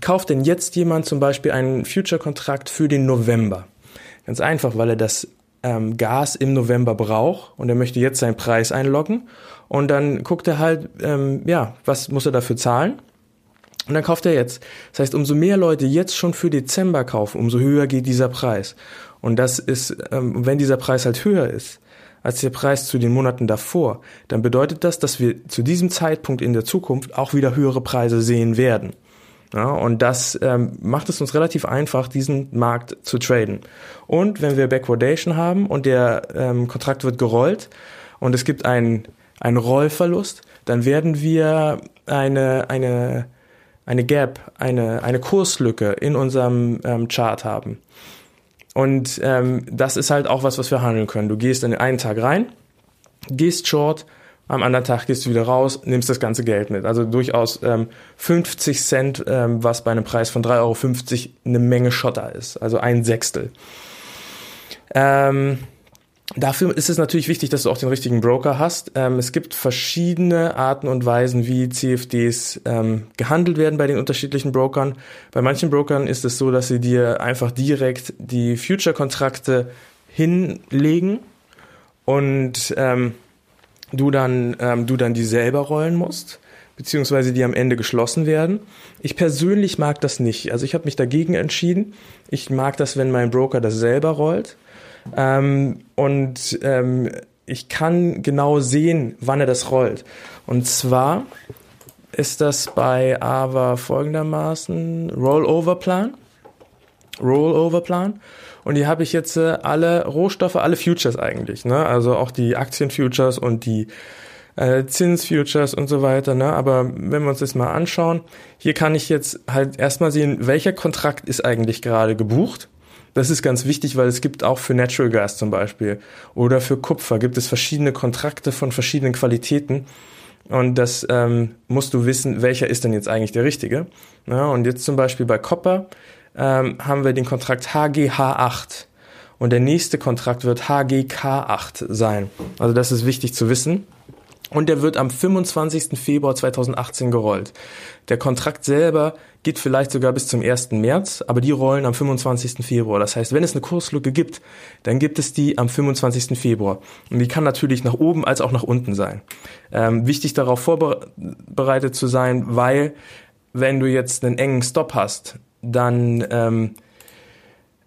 kauft denn jetzt jemand zum Beispiel einen Future-Kontrakt für den November? Ganz einfach, weil er das ähm, Gas im November braucht und er möchte jetzt seinen Preis einloggen und dann guckt er halt, ähm, ja, was muss er dafür zahlen? Und dann kauft er jetzt. Das heißt, umso mehr Leute jetzt schon für Dezember kaufen, umso höher geht dieser Preis. Und das ist, ähm, wenn dieser Preis halt höher ist als der Preis zu den Monaten davor, dann bedeutet das, dass wir zu diesem Zeitpunkt in der Zukunft auch wieder höhere Preise sehen werden. Ja, und das ähm, macht es uns relativ einfach, diesen Markt zu traden. Und wenn wir Backwardation haben und der ähm, Kontrakt wird gerollt und es gibt einen, einen Rollverlust, dann werden wir eine, eine, eine Gap, eine, eine Kurslücke in unserem ähm, Chart haben. Und ähm, das ist halt auch was, was wir handeln können. Du gehst in den einen Tag rein, gehst short, am anderen Tag gehst du wieder raus, nimmst das ganze Geld mit. Also durchaus ähm, 50 Cent, ähm, was bei einem Preis von 3,50 Euro eine Menge Schotter ist. Also ein Sechstel. Ähm, Dafür ist es natürlich wichtig, dass du auch den richtigen Broker hast. Ähm, es gibt verschiedene Arten und Weisen, wie CFDs ähm, gehandelt werden bei den unterschiedlichen Brokern. Bei manchen Brokern ist es so, dass sie dir einfach direkt die Future-Kontrakte hinlegen und ähm, du dann ähm, du dann die selber rollen musst beziehungsweise die am Ende geschlossen werden. Ich persönlich mag das nicht. Also ich habe mich dagegen entschieden. Ich mag das, wenn mein Broker das selber rollt ähm, und ähm, ich kann genau sehen, wann er das rollt. Und zwar ist das bei AVA folgendermaßen Rollover-Plan. Rollover-Plan. Und hier habe ich jetzt äh, alle Rohstoffe, alle Futures eigentlich, ne? Also auch die Aktien-Futures und die äh, Zins-Futures und so weiter. Ne? Aber wenn wir uns das mal anschauen, hier kann ich jetzt halt erstmal sehen, welcher Kontrakt ist eigentlich gerade gebucht. Das ist ganz wichtig, weil es gibt auch für Natural Gas zum Beispiel oder für Kupfer gibt es verschiedene Kontrakte von verschiedenen Qualitäten. Und das ähm, musst du wissen, welcher ist denn jetzt eigentlich der richtige. Ja, und jetzt zum Beispiel bei Copper ähm, haben wir den Kontrakt HGH8 und der nächste Kontrakt wird HGK8 sein. Also das ist wichtig zu wissen. Und der wird am 25. Februar 2018 gerollt. Der Kontrakt selber geht vielleicht sogar bis zum 1. März, aber die rollen am 25. Februar. Das heißt, wenn es eine Kurslücke gibt, dann gibt es die am 25. Februar. Und die kann natürlich nach oben als auch nach unten sein. Ähm, wichtig darauf vorbereitet zu sein, weil wenn du jetzt einen engen Stop hast, dann ähm,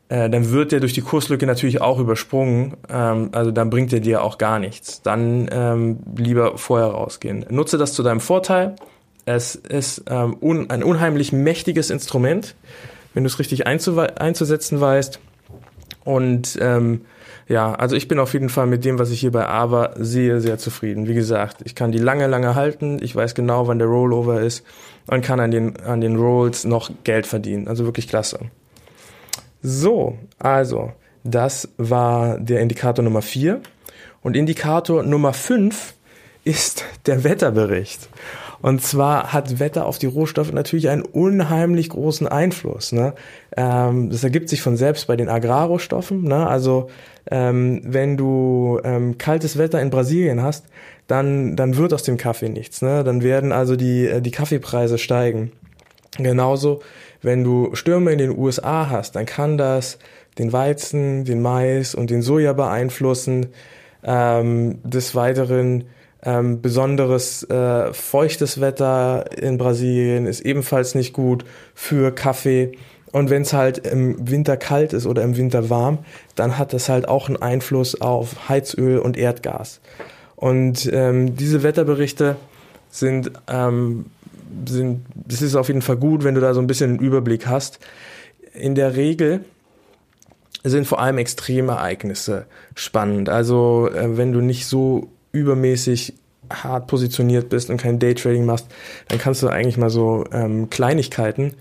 äh, dann wird der durch die Kurslücke natürlich auch übersprungen. Ähm, also dann bringt er dir auch gar nichts. Dann ähm, lieber vorher rausgehen. Nutze das zu deinem Vorteil. Es ist ähm, un ein unheimlich mächtiges Instrument, wenn du es richtig einzusetzen weißt. Und ähm, ja, also ich bin auf jeden Fall mit dem, was ich hier bei Ava sehe, sehr zufrieden. Wie gesagt, ich kann die lange, lange halten. Ich weiß genau, wann der Rollover ist und kann an den, an den Rolls noch Geld verdienen. Also wirklich klasse. So, also, das war der Indikator Nummer 4. Und Indikator Nummer 5 ist der Wetterbericht. Und zwar hat Wetter auf die Rohstoffe natürlich einen unheimlich großen Einfluss. Ne? Ähm, das ergibt sich von selbst bei den Agrarrohstoffen. Ne? Also ähm, wenn du ähm, kaltes Wetter in Brasilien hast, dann, dann wird aus dem Kaffee nichts. Ne? Dann werden also die, äh, die Kaffeepreise steigen. Genauso wenn du Stürme in den USA hast, dann kann das den Weizen, den Mais und den Soja beeinflussen. Ähm, des Weiteren ähm, besonderes äh, feuchtes Wetter in Brasilien ist ebenfalls nicht gut für Kaffee. Und wenn es halt im Winter kalt ist oder im Winter warm, dann hat das halt auch einen Einfluss auf Heizöl und Erdgas. Und ähm, diese Wetterberichte sind ähm, sind, das ist auf jeden Fall gut, wenn du da so ein bisschen einen Überblick hast. In der Regel sind vor allem Extremereignisse spannend. Also äh, wenn du nicht so übermäßig hart positioniert bist und kein Daytrading machst, dann kannst du eigentlich mal so ähm, Kleinigkeiten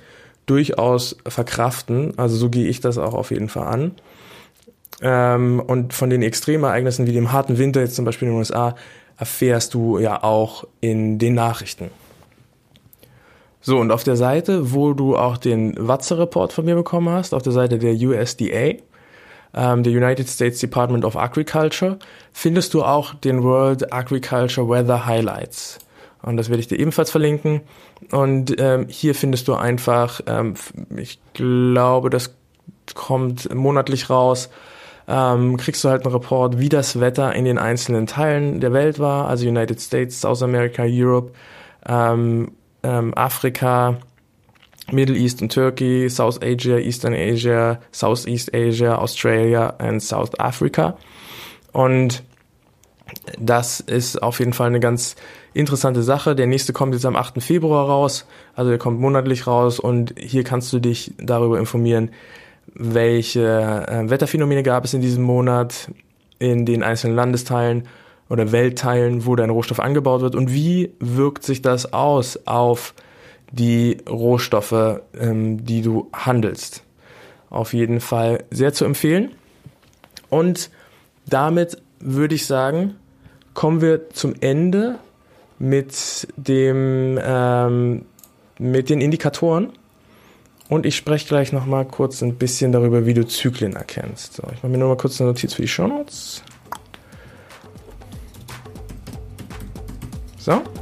durchaus verkraften. Also so gehe ich das auch auf jeden Fall an. Ähm, und von den Extremereignissen wie dem harten Winter jetzt zum Beispiel in den USA erfährst du ja auch in den Nachrichten. So, und auf der Seite, wo du auch den Watze-Report von mir bekommen hast, auf der Seite der USDA, ähm, der United States Department of Agriculture, findest du auch den World Agriculture Weather Highlights. Und das werde ich dir ebenfalls verlinken. Und ähm, hier findest du einfach, ähm, ich glaube, das kommt monatlich raus, ähm, kriegst du halt einen Report, wie das Wetter in den einzelnen Teilen der Welt war, also United States, South America, Europe, ähm, ähm, Afrika, Middle East und Turkey, South Asia, Eastern Asia, Southeast Asia, Australia und South Africa. Und das ist auf jeden Fall eine ganz interessante Sache. Der nächste kommt jetzt am 8. Februar raus, also der kommt monatlich raus und hier kannst du dich darüber informieren, welche äh, Wetterphänomene gab es in diesem Monat in den einzelnen Landesteilen oder Weltteilen, wo dein Rohstoff angebaut wird und wie wirkt sich das aus auf die Rohstoffe, ähm, die du handelst. Auf jeden Fall sehr zu empfehlen. Und damit würde ich sagen, kommen wir zum Ende mit dem ähm, mit den Indikatoren. Und ich spreche gleich noch mal kurz ein bisschen darüber, wie du Zyklen erkennst. So, ich mache mir nur mal kurz eine Notiz für die Show Notes. So.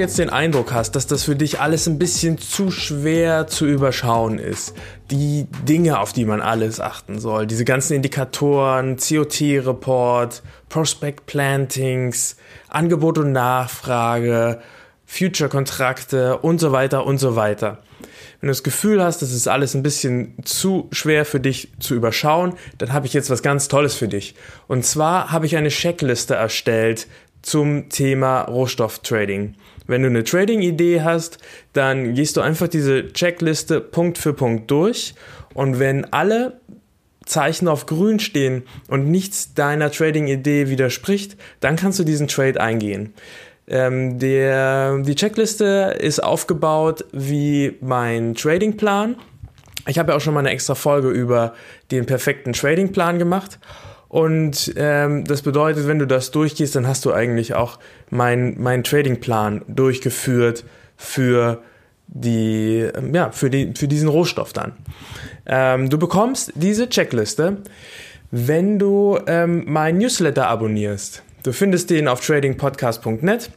Jetzt den Eindruck hast, dass das für dich alles ein bisschen zu schwer zu überschauen ist, die Dinge, auf die man alles achten soll, diese ganzen Indikatoren, COT-Report, Prospect Plantings, Angebot und Nachfrage, Future-Kontrakte und so weiter und so weiter. Wenn du das Gefühl hast, das ist alles ein bisschen zu schwer für dich zu überschauen, dann habe ich jetzt was ganz Tolles für dich. Und zwar habe ich eine Checkliste erstellt zum Thema Rohstofftrading. Wenn du eine Trading-Idee hast, dann gehst du einfach diese Checkliste Punkt für Punkt durch und wenn alle Zeichen auf grün stehen und nichts deiner Trading-Idee widerspricht, dann kannst du diesen Trade eingehen. Ähm, der, die Checkliste ist aufgebaut wie mein Trading-Plan. Ich habe ja auch schon mal eine extra Folge über den perfekten Trading-Plan gemacht und ähm, das bedeutet, wenn du das durchgehst, dann hast du eigentlich auch meinen mein Tradingplan durchgeführt für die, ähm, ja, für, die, für diesen Rohstoff dann. Ähm, du bekommst diese Checkliste, wenn du ähm, mein Newsletter abonnierst. Du findest den auf tradingpodcast.net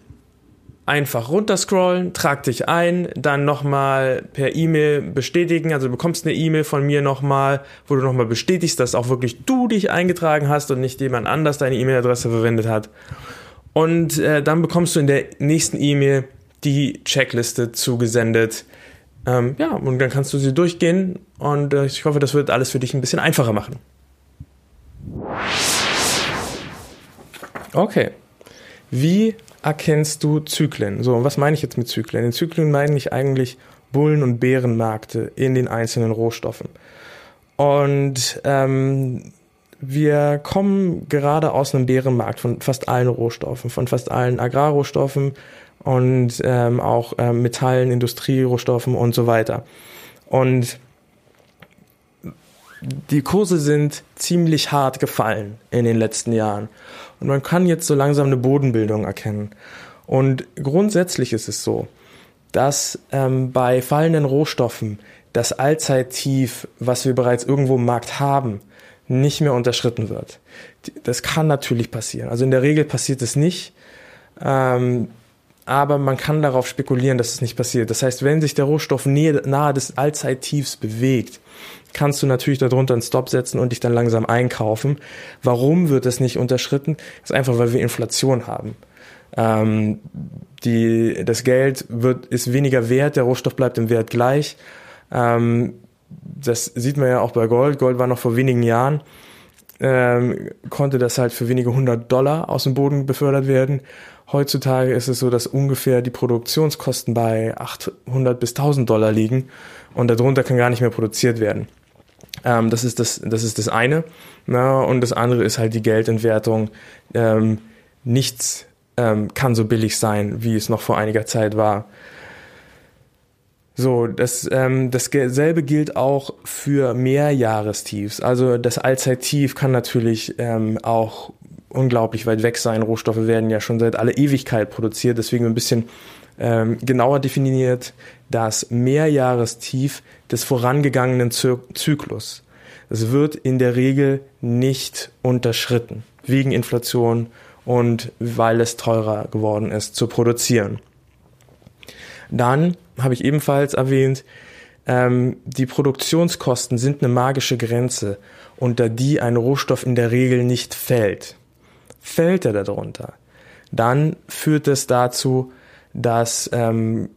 einfach runterscrollen, trag dich ein, dann nochmal per E-Mail bestätigen. Also du bekommst eine E-Mail von mir nochmal, wo du nochmal bestätigst, dass auch wirklich du dich eingetragen hast und nicht jemand anders deine E-Mail-Adresse verwendet hat. Und äh, dann bekommst du in der nächsten E-Mail die Checkliste zugesendet. Ähm, ja, und dann kannst du sie durchgehen und äh, ich hoffe, das wird alles für dich ein bisschen einfacher machen. Okay. Wie erkennst du Zyklen? So, und was meine ich jetzt mit Zyklen? In Zyklen meine ich eigentlich Bullen- und Bärenmärkte in den einzelnen Rohstoffen. Und ähm, wir kommen gerade aus einem Bärenmarkt von fast allen Rohstoffen, von fast allen Agrarrohstoffen und ähm, auch ähm, Metallen, Industrierohstoffen und so weiter. Und die Kurse sind ziemlich hart gefallen in den letzten Jahren. Und man kann jetzt so langsam eine Bodenbildung erkennen. Und grundsätzlich ist es so, dass ähm, bei fallenden Rohstoffen das Allzeittief, was wir bereits irgendwo im Markt haben, nicht mehr unterschritten wird. Das kann natürlich passieren. Also in der Regel passiert es nicht. Ähm, aber man kann darauf spekulieren, dass es nicht passiert. Das heißt, wenn sich der Rohstoff nahe des Allzeittiefs bewegt, kannst du natürlich darunter einen Stop setzen und dich dann langsam einkaufen. Warum wird das nicht unterschritten? Das ist einfach, weil wir Inflation haben. Ähm, die, das Geld wird, ist weniger wert, der Rohstoff bleibt im Wert gleich. Ähm, das sieht man ja auch bei Gold. Gold war noch vor wenigen Jahren, ähm, konnte das halt für wenige hundert Dollar aus dem Boden befördert werden. Heutzutage ist es so, dass ungefähr die Produktionskosten bei 800 bis 1000 Dollar liegen und darunter kann gar nicht mehr produziert werden. Ähm, das, ist das, das ist das eine. Na, und das andere ist halt die Geldentwertung. Ähm, nichts ähm, kann so billig sein, wie es noch vor einiger Zeit war. So, das, ähm, dasselbe gilt auch für Mehrjahrestiefs. Also das Allzeittief kann natürlich ähm, auch unglaublich weit weg sein. Rohstoffe werden ja schon seit aller Ewigkeit produziert, deswegen ein bisschen ähm, genauer definiert das Mehrjahrestief des vorangegangenen Zyklus. Es wird in der Regel nicht unterschritten, wegen Inflation und weil es teurer geworden ist zu produzieren. Dann habe ich ebenfalls erwähnt, ähm, die Produktionskosten sind eine magische Grenze, unter die ein Rohstoff in der Regel nicht fällt. Fällt er darunter, dann führt es dazu, dass ähm,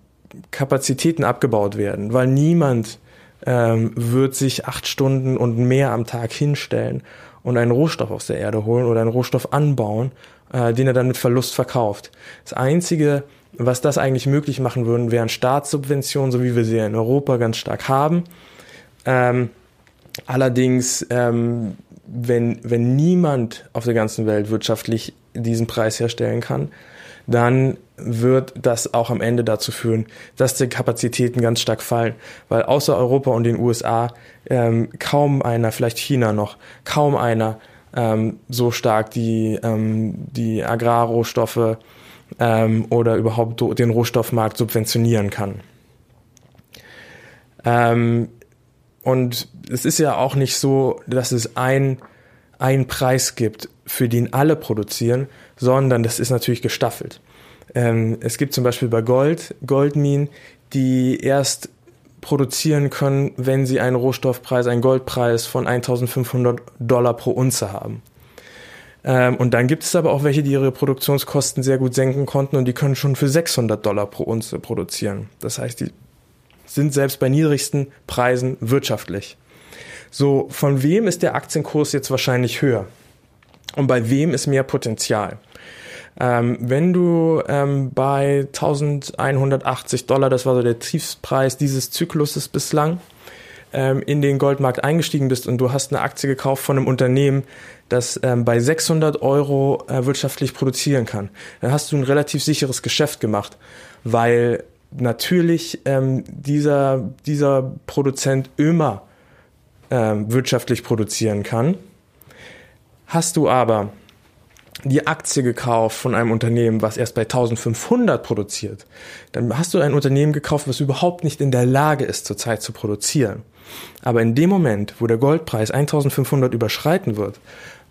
Kapazitäten abgebaut werden, weil niemand ähm, wird sich acht Stunden und mehr am Tag hinstellen und einen Rohstoff aus der Erde holen oder einen Rohstoff anbauen, äh, den er dann mit Verlust verkauft. Das Einzige, was das eigentlich möglich machen würden, wären Staatssubventionen, so wie wir sie in Europa ganz stark haben. Ähm, allerdings, ähm, wenn, wenn niemand auf der ganzen Welt wirtschaftlich diesen Preis herstellen kann, dann wird das auch am Ende dazu führen, dass die Kapazitäten ganz stark fallen, weil außer Europa und den USA ähm, kaum einer, vielleicht China noch, kaum einer ähm, so stark die, ähm, die Agrarrohstoffe ähm, oder überhaupt den Rohstoffmarkt subventionieren kann. Ähm, und es ist ja auch nicht so, dass es ein, einen Preis gibt, für den alle produzieren, sondern das ist natürlich gestaffelt. Ähm, es gibt zum Beispiel bei Gold Goldminen, die erst produzieren können, wenn sie einen Rohstoffpreis, einen Goldpreis von 1500 Dollar pro Unze haben. Ähm, und dann gibt es aber auch welche, die ihre Produktionskosten sehr gut senken konnten und die können schon für 600 Dollar pro Unze produzieren. Das heißt, die sind selbst bei niedrigsten Preisen wirtschaftlich. So, von wem ist der Aktienkurs jetzt wahrscheinlich höher? Und bei wem ist mehr Potenzial? Ähm, wenn du ähm, bei 1180 Dollar, das war so der Tiefspreis dieses Zykluses bislang, ähm, in den Goldmarkt eingestiegen bist und du hast eine Aktie gekauft von einem Unternehmen, das ähm, bei 600 Euro äh, wirtschaftlich produzieren kann, dann hast du ein relativ sicheres Geschäft gemacht, weil natürlich ähm, dieser, dieser Produzent immer ähm, wirtschaftlich produzieren kann. Hast du aber die Aktie gekauft von einem Unternehmen, was erst bei 1500 produziert, dann hast du ein Unternehmen gekauft, was überhaupt nicht in der Lage ist, zurzeit zu produzieren. Aber in dem Moment, wo der Goldpreis 1500 überschreiten wird,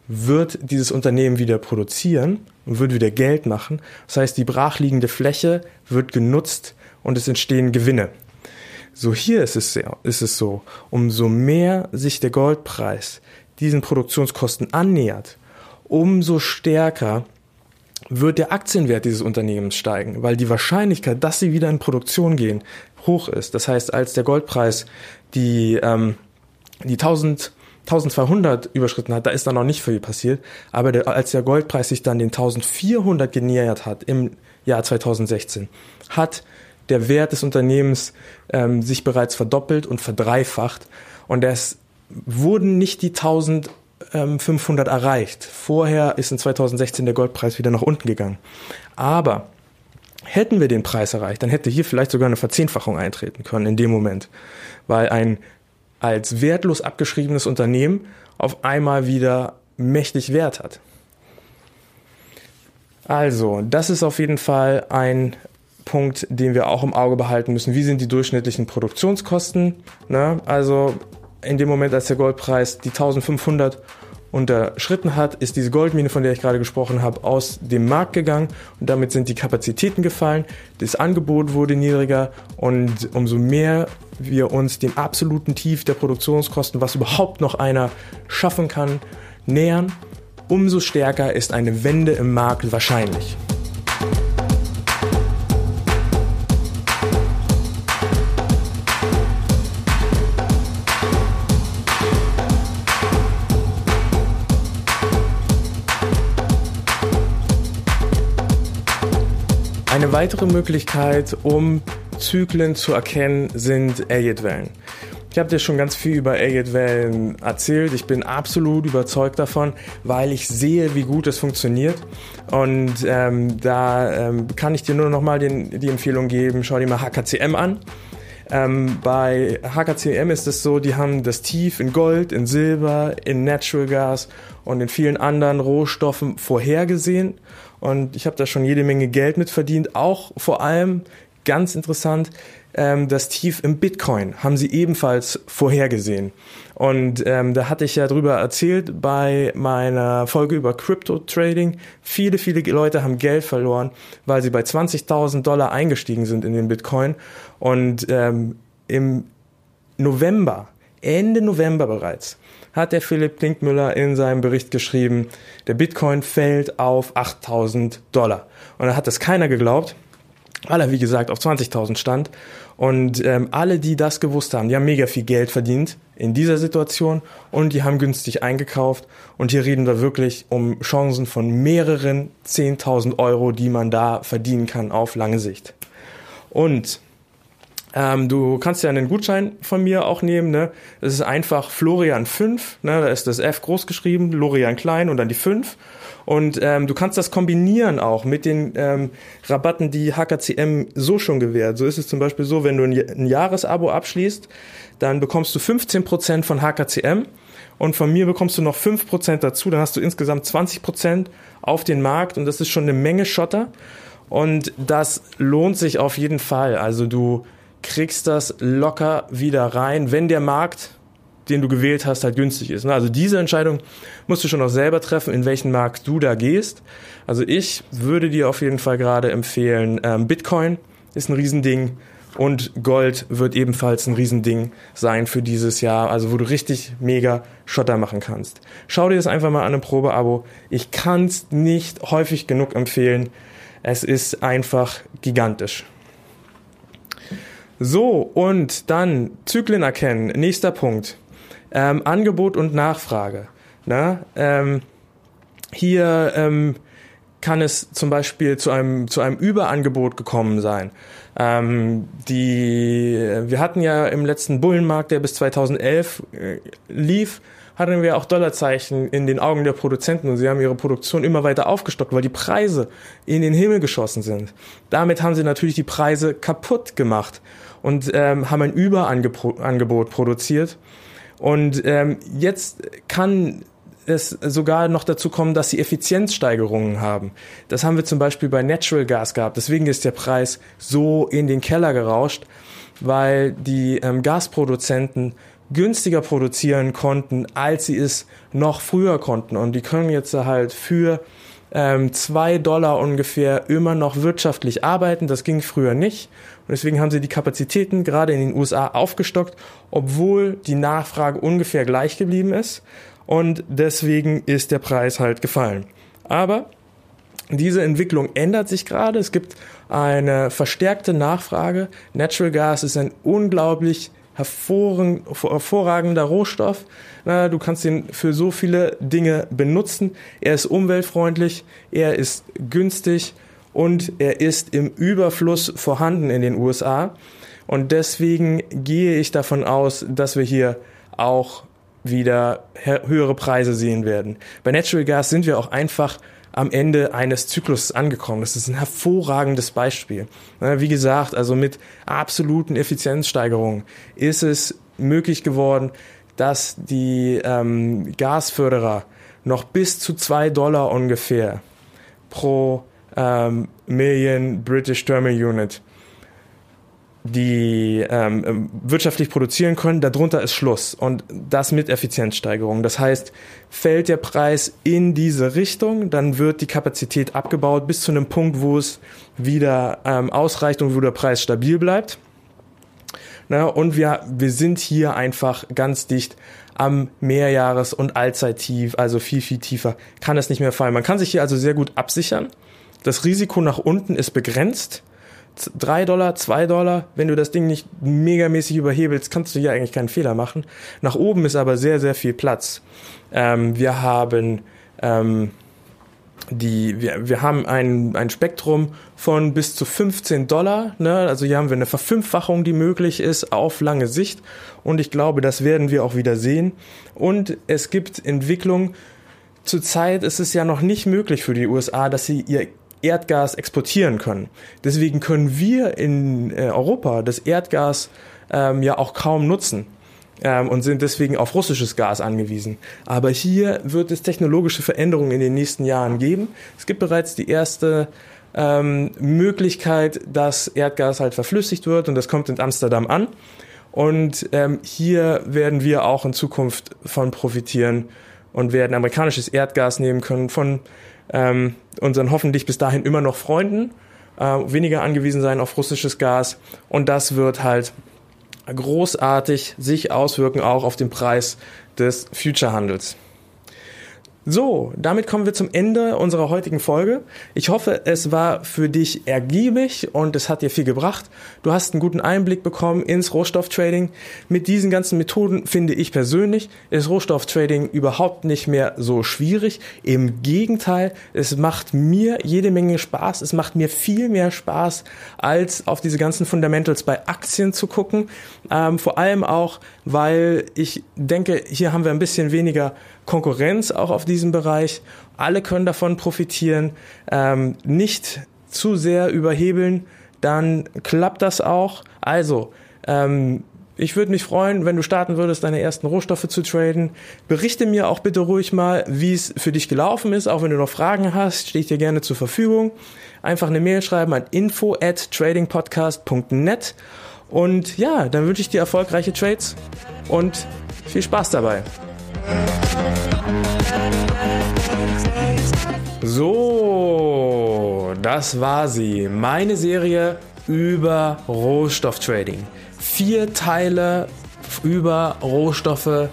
wird dieses Unternehmen wieder produzieren und wird wieder Geld machen. Das heißt, die brachliegende Fläche wird genutzt und es entstehen Gewinne. So hier ist es, sehr, ist es so, umso mehr sich der Goldpreis diesen Produktionskosten annähert, umso stärker wird der Aktienwert dieses Unternehmens steigen, weil die Wahrscheinlichkeit, dass sie wieder in Produktion gehen, hoch ist. Das heißt, als der Goldpreis die, ähm, die 1000, 1200 überschritten hat, da ist dann noch nicht viel passiert, aber der, als der Goldpreis sich dann den 1400 genähert hat im Jahr 2016, hat der Wert des Unternehmens ähm, sich bereits verdoppelt und verdreifacht und es wurden nicht die 1500 ähm, erreicht. Vorher ist in 2016 der Goldpreis wieder nach unten gegangen. Aber hätten wir den Preis erreicht, dann hätte hier vielleicht sogar eine Verzehnfachung eintreten können in dem Moment, weil ein als wertlos abgeschriebenes Unternehmen auf einmal wieder mächtig Wert hat. Also, das ist auf jeden Fall ein Punkt, den wir auch im Auge behalten müssen. Wie sind die durchschnittlichen Produktionskosten? Ne? Also in dem Moment, als der Goldpreis die 1500 unterschritten hat, ist diese Goldmine, von der ich gerade gesprochen habe, aus dem Markt gegangen und damit sind die Kapazitäten gefallen, das Angebot wurde niedriger und umso mehr wir uns dem absoluten Tief der Produktionskosten, was überhaupt noch einer schaffen kann, nähern, umso stärker ist eine Wende im Markt wahrscheinlich. Eine weitere Möglichkeit, um Zyklen zu erkennen, sind Elliott-Wellen. Ich habe dir schon ganz viel über Elliott-Wellen erzählt. Ich bin absolut überzeugt davon, weil ich sehe, wie gut es funktioniert. Und ähm, da ähm, kann ich dir nur noch mal den, die Empfehlung geben, schau dir mal HKCM an. Ähm, bei HKCM ist es so, die haben das Tief in Gold, in Silber, in Natural Gas und in vielen anderen Rohstoffen vorhergesehen und ich habe da schon jede Menge Geld mit verdient. Auch vor allem ganz interessant, ähm, das Tief im Bitcoin haben sie ebenfalls vorhergesehen. Und ähm, da hatte ich ja drüber erzählt bei meiner Folge über Crypto Trading. Viele, viele Leute haben Geld verloren, weil sie bei 20.000 Dollar eingestiegen sind in den Bitcoin. Und ähm, im November, Ende November bereits, hat der Philipp Klinkmüller in seinem Bericht geschrieben, der Bitcoin fällt auf 8000 Dollar. Und da hat das keiner geglaubt, weil er, wie gesagt, auf 20.000 stand. Und ähm, alle, die das gewusst haben, die haben mega viel Geld verdient in dieser Situation und die haben günstig eingekauft. Und hier reden wir wirklich um Chancen von mehreren 10.000 Euro, die man da verdienen kann auf lange Sicht. Und ähm, du kannst ja einen Gutschein von mir auch nehmen. Ne? Das ist einfach Florian 5. Ne? Da ist das F groß geschrieben, Lorian klein und dann die 5. Und ähm, du kannst das kombinieren auch mit den ähm, Rabatten, die HKCM so schon gewährt. So ist es zum Beispiel so, wenn du ein, ein Jahresabo abschließt, dann bekommst du 15% von HKCM und von mir bekommst du noch 5% dazu. Dann hast du insgesamt 20% auf den Markt und das ist schon eine Menge Schotter. Und das lohnt sich auf jeden Fall. Also du kriegst das locker wieder rein, wenn der Markt den du gewählt hast, halt günstig ist. Ne? Also diese Entscheidung musst du schon auch selber treffen, in welchen Markt du da gehst. Also ich würde dir auf jeden Fall gerade empfehlen, ähm, Bitcoin ist ein Riesending und Gold wird ebenfalls ein Riesending sein für dieses Jahr, also wo du richtig mega Schotter machen kannst. Schau dir das einfach mal an im Probeabo. Ich kann es nicht häufig genug empfehlen. Es ist einfach gigantisch. So, und dann Zyklen erkennen. Nächster Punkt. Ähm, Angebot und Nachfrage. Na, ähm, hier ähm, kann es zum Beispiel zu einem, zu einem Überangebot gekommen sein. Ähm, die, wir hatten ja im letzten Bullenmarkt, der bis 2011 äh, lief, hatten wir auch Dollarzeichen in den Augen der Produzenten und sie haben ihre Produktion immer weiter aufgestockt, weil die Preise in den Himmel geschossen sind. Damit haben sie natürlich die Preise kaputt gemacht und ähm, haben ein Überangebot produziert. Und ähm, jetzt kann es sogar noch dazu kommen, dass sie Effizienzsteigerungen haben. Das haben wir zum Beispiel bei Natural Gas gehabt. Deswegen ist der Preis so in den Keller gerauscht, weil die ähm, Gasproduzenten günstiger produzieren konnten, als sie es noch früher konnten. Und die können jetzt halt für ähm, zwei Dollar ungefähr immer noch wirtschaftlich arbeiten. Das ging früher nicht. Und deswegen haben sie die Kapazitäten gerade in den USA aufgestockt, obwohl die Nachfrage ungefähr gleich geblieben ist und deswegen ist der Preis halt gefallen. Aber diese Entwicklung ändert sich gerade. Es gibt eine verstärkte Nachfrage. Natural Gas ist ein unglaublich hervorragender Rohstoff. Du kannst ihn für so viele Dinge benutzen. Er ist umweltfreundlich, er ist günstig und er ist im Überfluss vorhanden in den USA. Und deswegen gehe ich davon aus, dass wir hier auch wieder höhere Preise sehen werden. Bei Natural Gas sind wir auch einfach am Ende eines Zyklus angekommen. Das ist ein hervorragendes Beispiel. Wie gesagt, also mit absoluten Effizienzsteigerungen ist es möglich geworden, dass die ähm, Gasförderer noch bis zu zwei Dollar ungefähr pro ähm, Million British Thermal Unit die ähm, ähm, wirtschaftlich produzieren können, darunter ist Schluss. Und das mit Effizienzsteigerung. Das heißt, fällt der Preis in diese Richtung, dann wird die Kapazität abgebaut bis zu einem Punkt, wo es wieder ähm, ausreicht und wo der Preis stabil bleibt. Na, und wir, wir sind hier einfach ganz dicht am Mehrjahres- und Allzeittief, also viel, viel tiefer, kann es nicht mehr fallen. Man kann sich hier also sehr gut absichern. Das Risiko nach unten ist begrenzt 3 Dollar, 2 Dollar, wenn du das Ding nicht megamäßig überhebelst, kannst du hier eigentlich keinen Fehler machen. Nach oben ist aber sehr, sehr viel Platz. Ähm, wir haben ähm, die, wir, wir haben ein, ein Spektrum von bis zu 15 Dollar. Ne? Also hier haben wir eine Verfünffachung, die möglich ist auf lange Sicht. Und ich glaube, das werden wir auch wieder sehen. Und es gibt Entwicklungen. Zurzeit ist es ja noch nicht möglich für die USA, dass sie ihr Erdgas exportieren können. Deswegen können wir in äh, Europa das Erdgas ähm, ja auch kaum nutzen ähm, und sind deswegen auf russisches Gas angewiesen. Aber hier wird es technologische Veränderungen in den nächsten Jahren geben. Es gibt bereits die erste ähm, Möglichkeit, dass Erdgas halt verflüssigt wird und das kommt in Amsterdam an. Und ähm, hier werden wir auch in Zukunft von profitieren und werden amerikanisches Erdgas nehmen können von ähm, unseren hoffentlich bis dahin immer noch Freunden, äh, weniger angewiesen sein auf russisches Gas und das wird halt großartig sich auswirken auch auf den Preis des Future-Handels. So, damit kommen wir zum Ende unserer heutigen Folge. Ich hoffe, es war für dich ergiebig und es hat dir viel gebracht. Du hast einen guten Einblick bekommen ins Rohstofftrading. Mit diesen ganzen Methoden finde ich persönlich ist Rohstofftrading überhaupt nicht mehr so schwierig. Im Gegenteil, es macht mir jede Menge Spaß. Es macht mir viel mehr Spaß, als auf diese ganzen Fundamentals bei Aktien zu gucken. Ähm, vor allem auch, weil ich denke, hier haben wir ein bisschen weniger Konkurrenz auch auf diesem Bereich. Alle können davon profitieren. Ähm, nicht zu sehr überhebeln, dann klappt das auch. Also, ähm, ich würde mich freuen, wenn du starten würdest, deine ersten Rohstoffe zu traden. Berichte mir auch bitte ruhig mal, wie es für dich gelaufen ist. Auch wenn du noch Fragen hast, stehe ich dir gerne zur Verfügung. Einfach eine Mail schreiben an info at tradingpodcast.net. Und ja, dann wünsche ich dir erfolgreiche Trades und Viel Spaß dabei! So, das war sie. Meine Serie über Rohstofftrading. Vier Teile über Rohstoffe,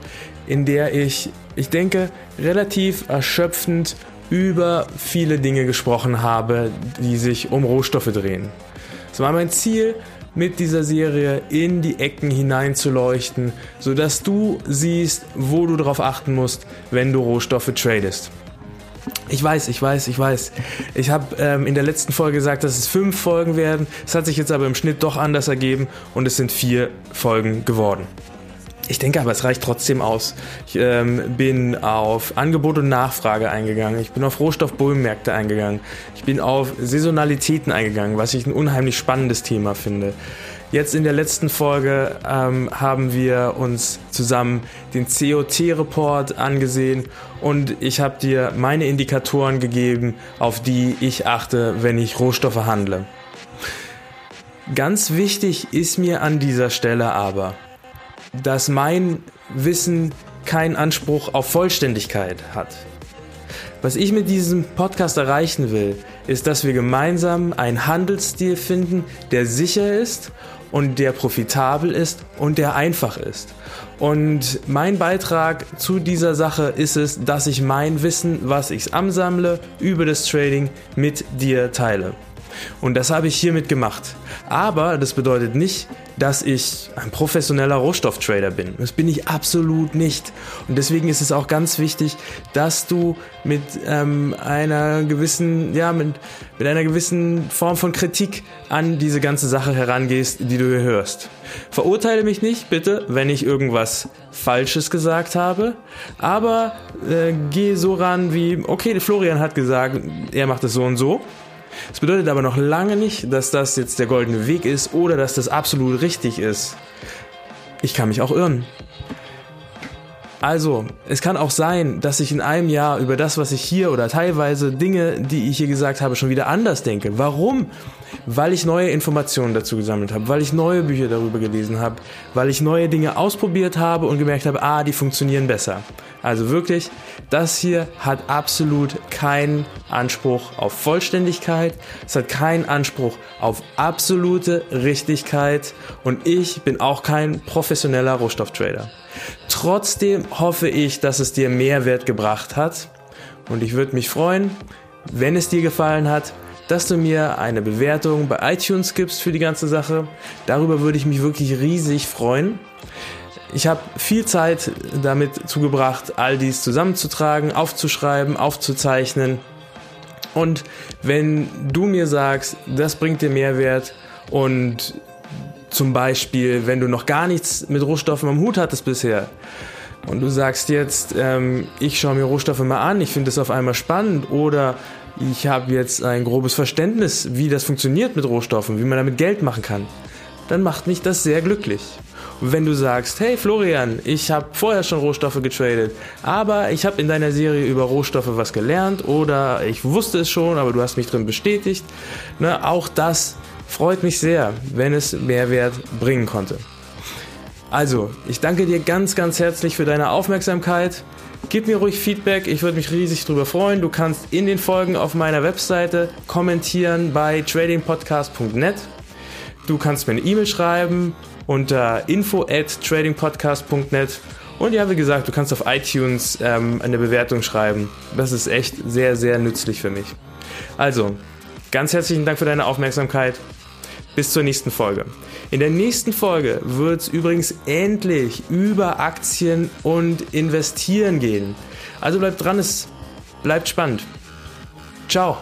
in der ich, ich denke, relativ erschöpfend über viele Dinge gesprochen habe, die sich um Rohstoffe drehen. Es war mein Ziel, mit dieser Serie in die Ecken hineinzuleuchten, sodass du siehst, wo du darauf achten musst, wenn du Rohstoffe tradest. Ich weiß, ich weiß, ich weiß. Ich habe ähm, in der letzten Folge gesagt, dass es fünf Folgen werden. Es hat sich jetzt aber im Schnitt doch anders ergeben und es sind vier Folgen geworden. Ich denke aber, es reicht trotzdem aus. Ich ähm, bin auf Angebot und Nachfrage eingegangen. Ich bin auf Rohstoffbullenmärkte eingegangen. Ich bin auf Saisonalitäten eingegangen, was ich ein unheimlich spannendes Thema finde. Jetzt in der letzten Folge ähm, haben wir uns zusammen den COT-Report angesehen und ich habe dir meine Indikatoren gegeben, auf die ich achte, wenn ich Rohstoffe handle. Ganz wichtig ist mir an dieser Stelle aber, dass mein Wissen keinen Anspruch auf Vollständigkeit hat. Was ich mit diesem Podcast erreichen will, ist, dass wir gemeinsam einen Handelsstil finden, der sicher ist und der profitabel ist und der einfach ist. Und mein Beitrag zu dieser Sache ist es, dass ich mein Wissen, was ich ansammle, über das Trading mit dir teile. Und das habe ich hiermit gemacht. Aber das bedeutet nicht, dass ich ein professioneller Rohstofftrader bin. Das bin ich absolut nicht. Und deswegen ist es auch ganz wichtig, dass du mit ähm, einer gewissen, ja, mit, mit einer gewissen Form von Kritik an diese ganze Sache herangehst, die du hier hörst. Verurteile mich nicht, bitte, wenn ich irgendwas Falsches gesagt habe, aber äh, geh so ran wie, okay, Florian hat gesagt, er macht es so und so es bedeutet aber noch lange nicht, dass das jetzt der goldene Weg ist oder dass das absolut richtig ist. Ich kann mich auch irren. Also, es kann auch sein, dass ich in einem Jahr über das, was ich hier oder teilweise Dinge, die ich hier gesagt habe, schon wieder anders denke. Warum? Weil ich neue Informationen dazu gesammelt habe, weil ich neue Bücher darüber gelesen habe, weil ich neue Dinge ausprobiert habe und gemerkt habe, ah, die funktionieren besser. Also wirklich, das hier hat absolut keinen Anspruch auf Vollständigkeit, es hat keinen Anspruch auf absolute Richtigkeit und ich bin auch kein professioneller Rohstofftrader. Trotzdem hoffe ich, dass es dir Mehrwert gebracht hat und ich würde mich freuen, wenn es dir gefallen hat, dass du mir eine Bewertung bei iTunes gibst für die ganze Sache. Darüber würde ich mich wirklich riesig freuen. Ich habe viel Zeit damit zugebracht, all dies zusammenzutragen, aufzuschreiben, aufzuzeichnen. Und wenn du mir sagst, das bringt dir Mehrwert und zum Beispiel, wenn du noch gar nichts mit Rohstoffen am Hut hattest bisher. Und du sagst jetzt, ähm, ich schaue mir Rohstoffe mal an, ich finde es auf einmal spannend. Oder ich habe jetzt ein grobes Verständnis, wie das funktioniert mit Rohstoffen, wie man damit Geld machen kann, dann macht mich das sehr glücklich. Und wenn du sagst, hey Florian, ich habe vorher schon Rohstoffe getradet, aber ich habe in deiner Serie über Rohstoffe was gelernt oder ich wusste es schon, aber du hast mich drin bestätigt, ne, auch das Freut mich sehr, wenn es Mehrwert bringen konnte. Also, ich danke dir ganz, ganz herzlich für deine Aufmerksamkeit. Gib mir ruhig Feedback, ich würde mich riesig darüber freuen. Du kannst in den Folgen auf meiner Webseite kommentieren bei tradingpodcast.net. Du kannst mir eine E-Mail schreiben unter info at tradingpodcast.net. Und ja, wie gesagt, du kannst auf iTunes ähm, eine Bewertung schreiben. Das ist echt sehr, sehr nützlich für mich. Also, ganz herzlichen Dank für deine Aufmerksamkeit. Bis zur nächsten Folge. In der nächsten Folge wird es übrigens endlich über Aktien und Investieren gehen. Also bleibt dran, es bleibt spannend. Ciao.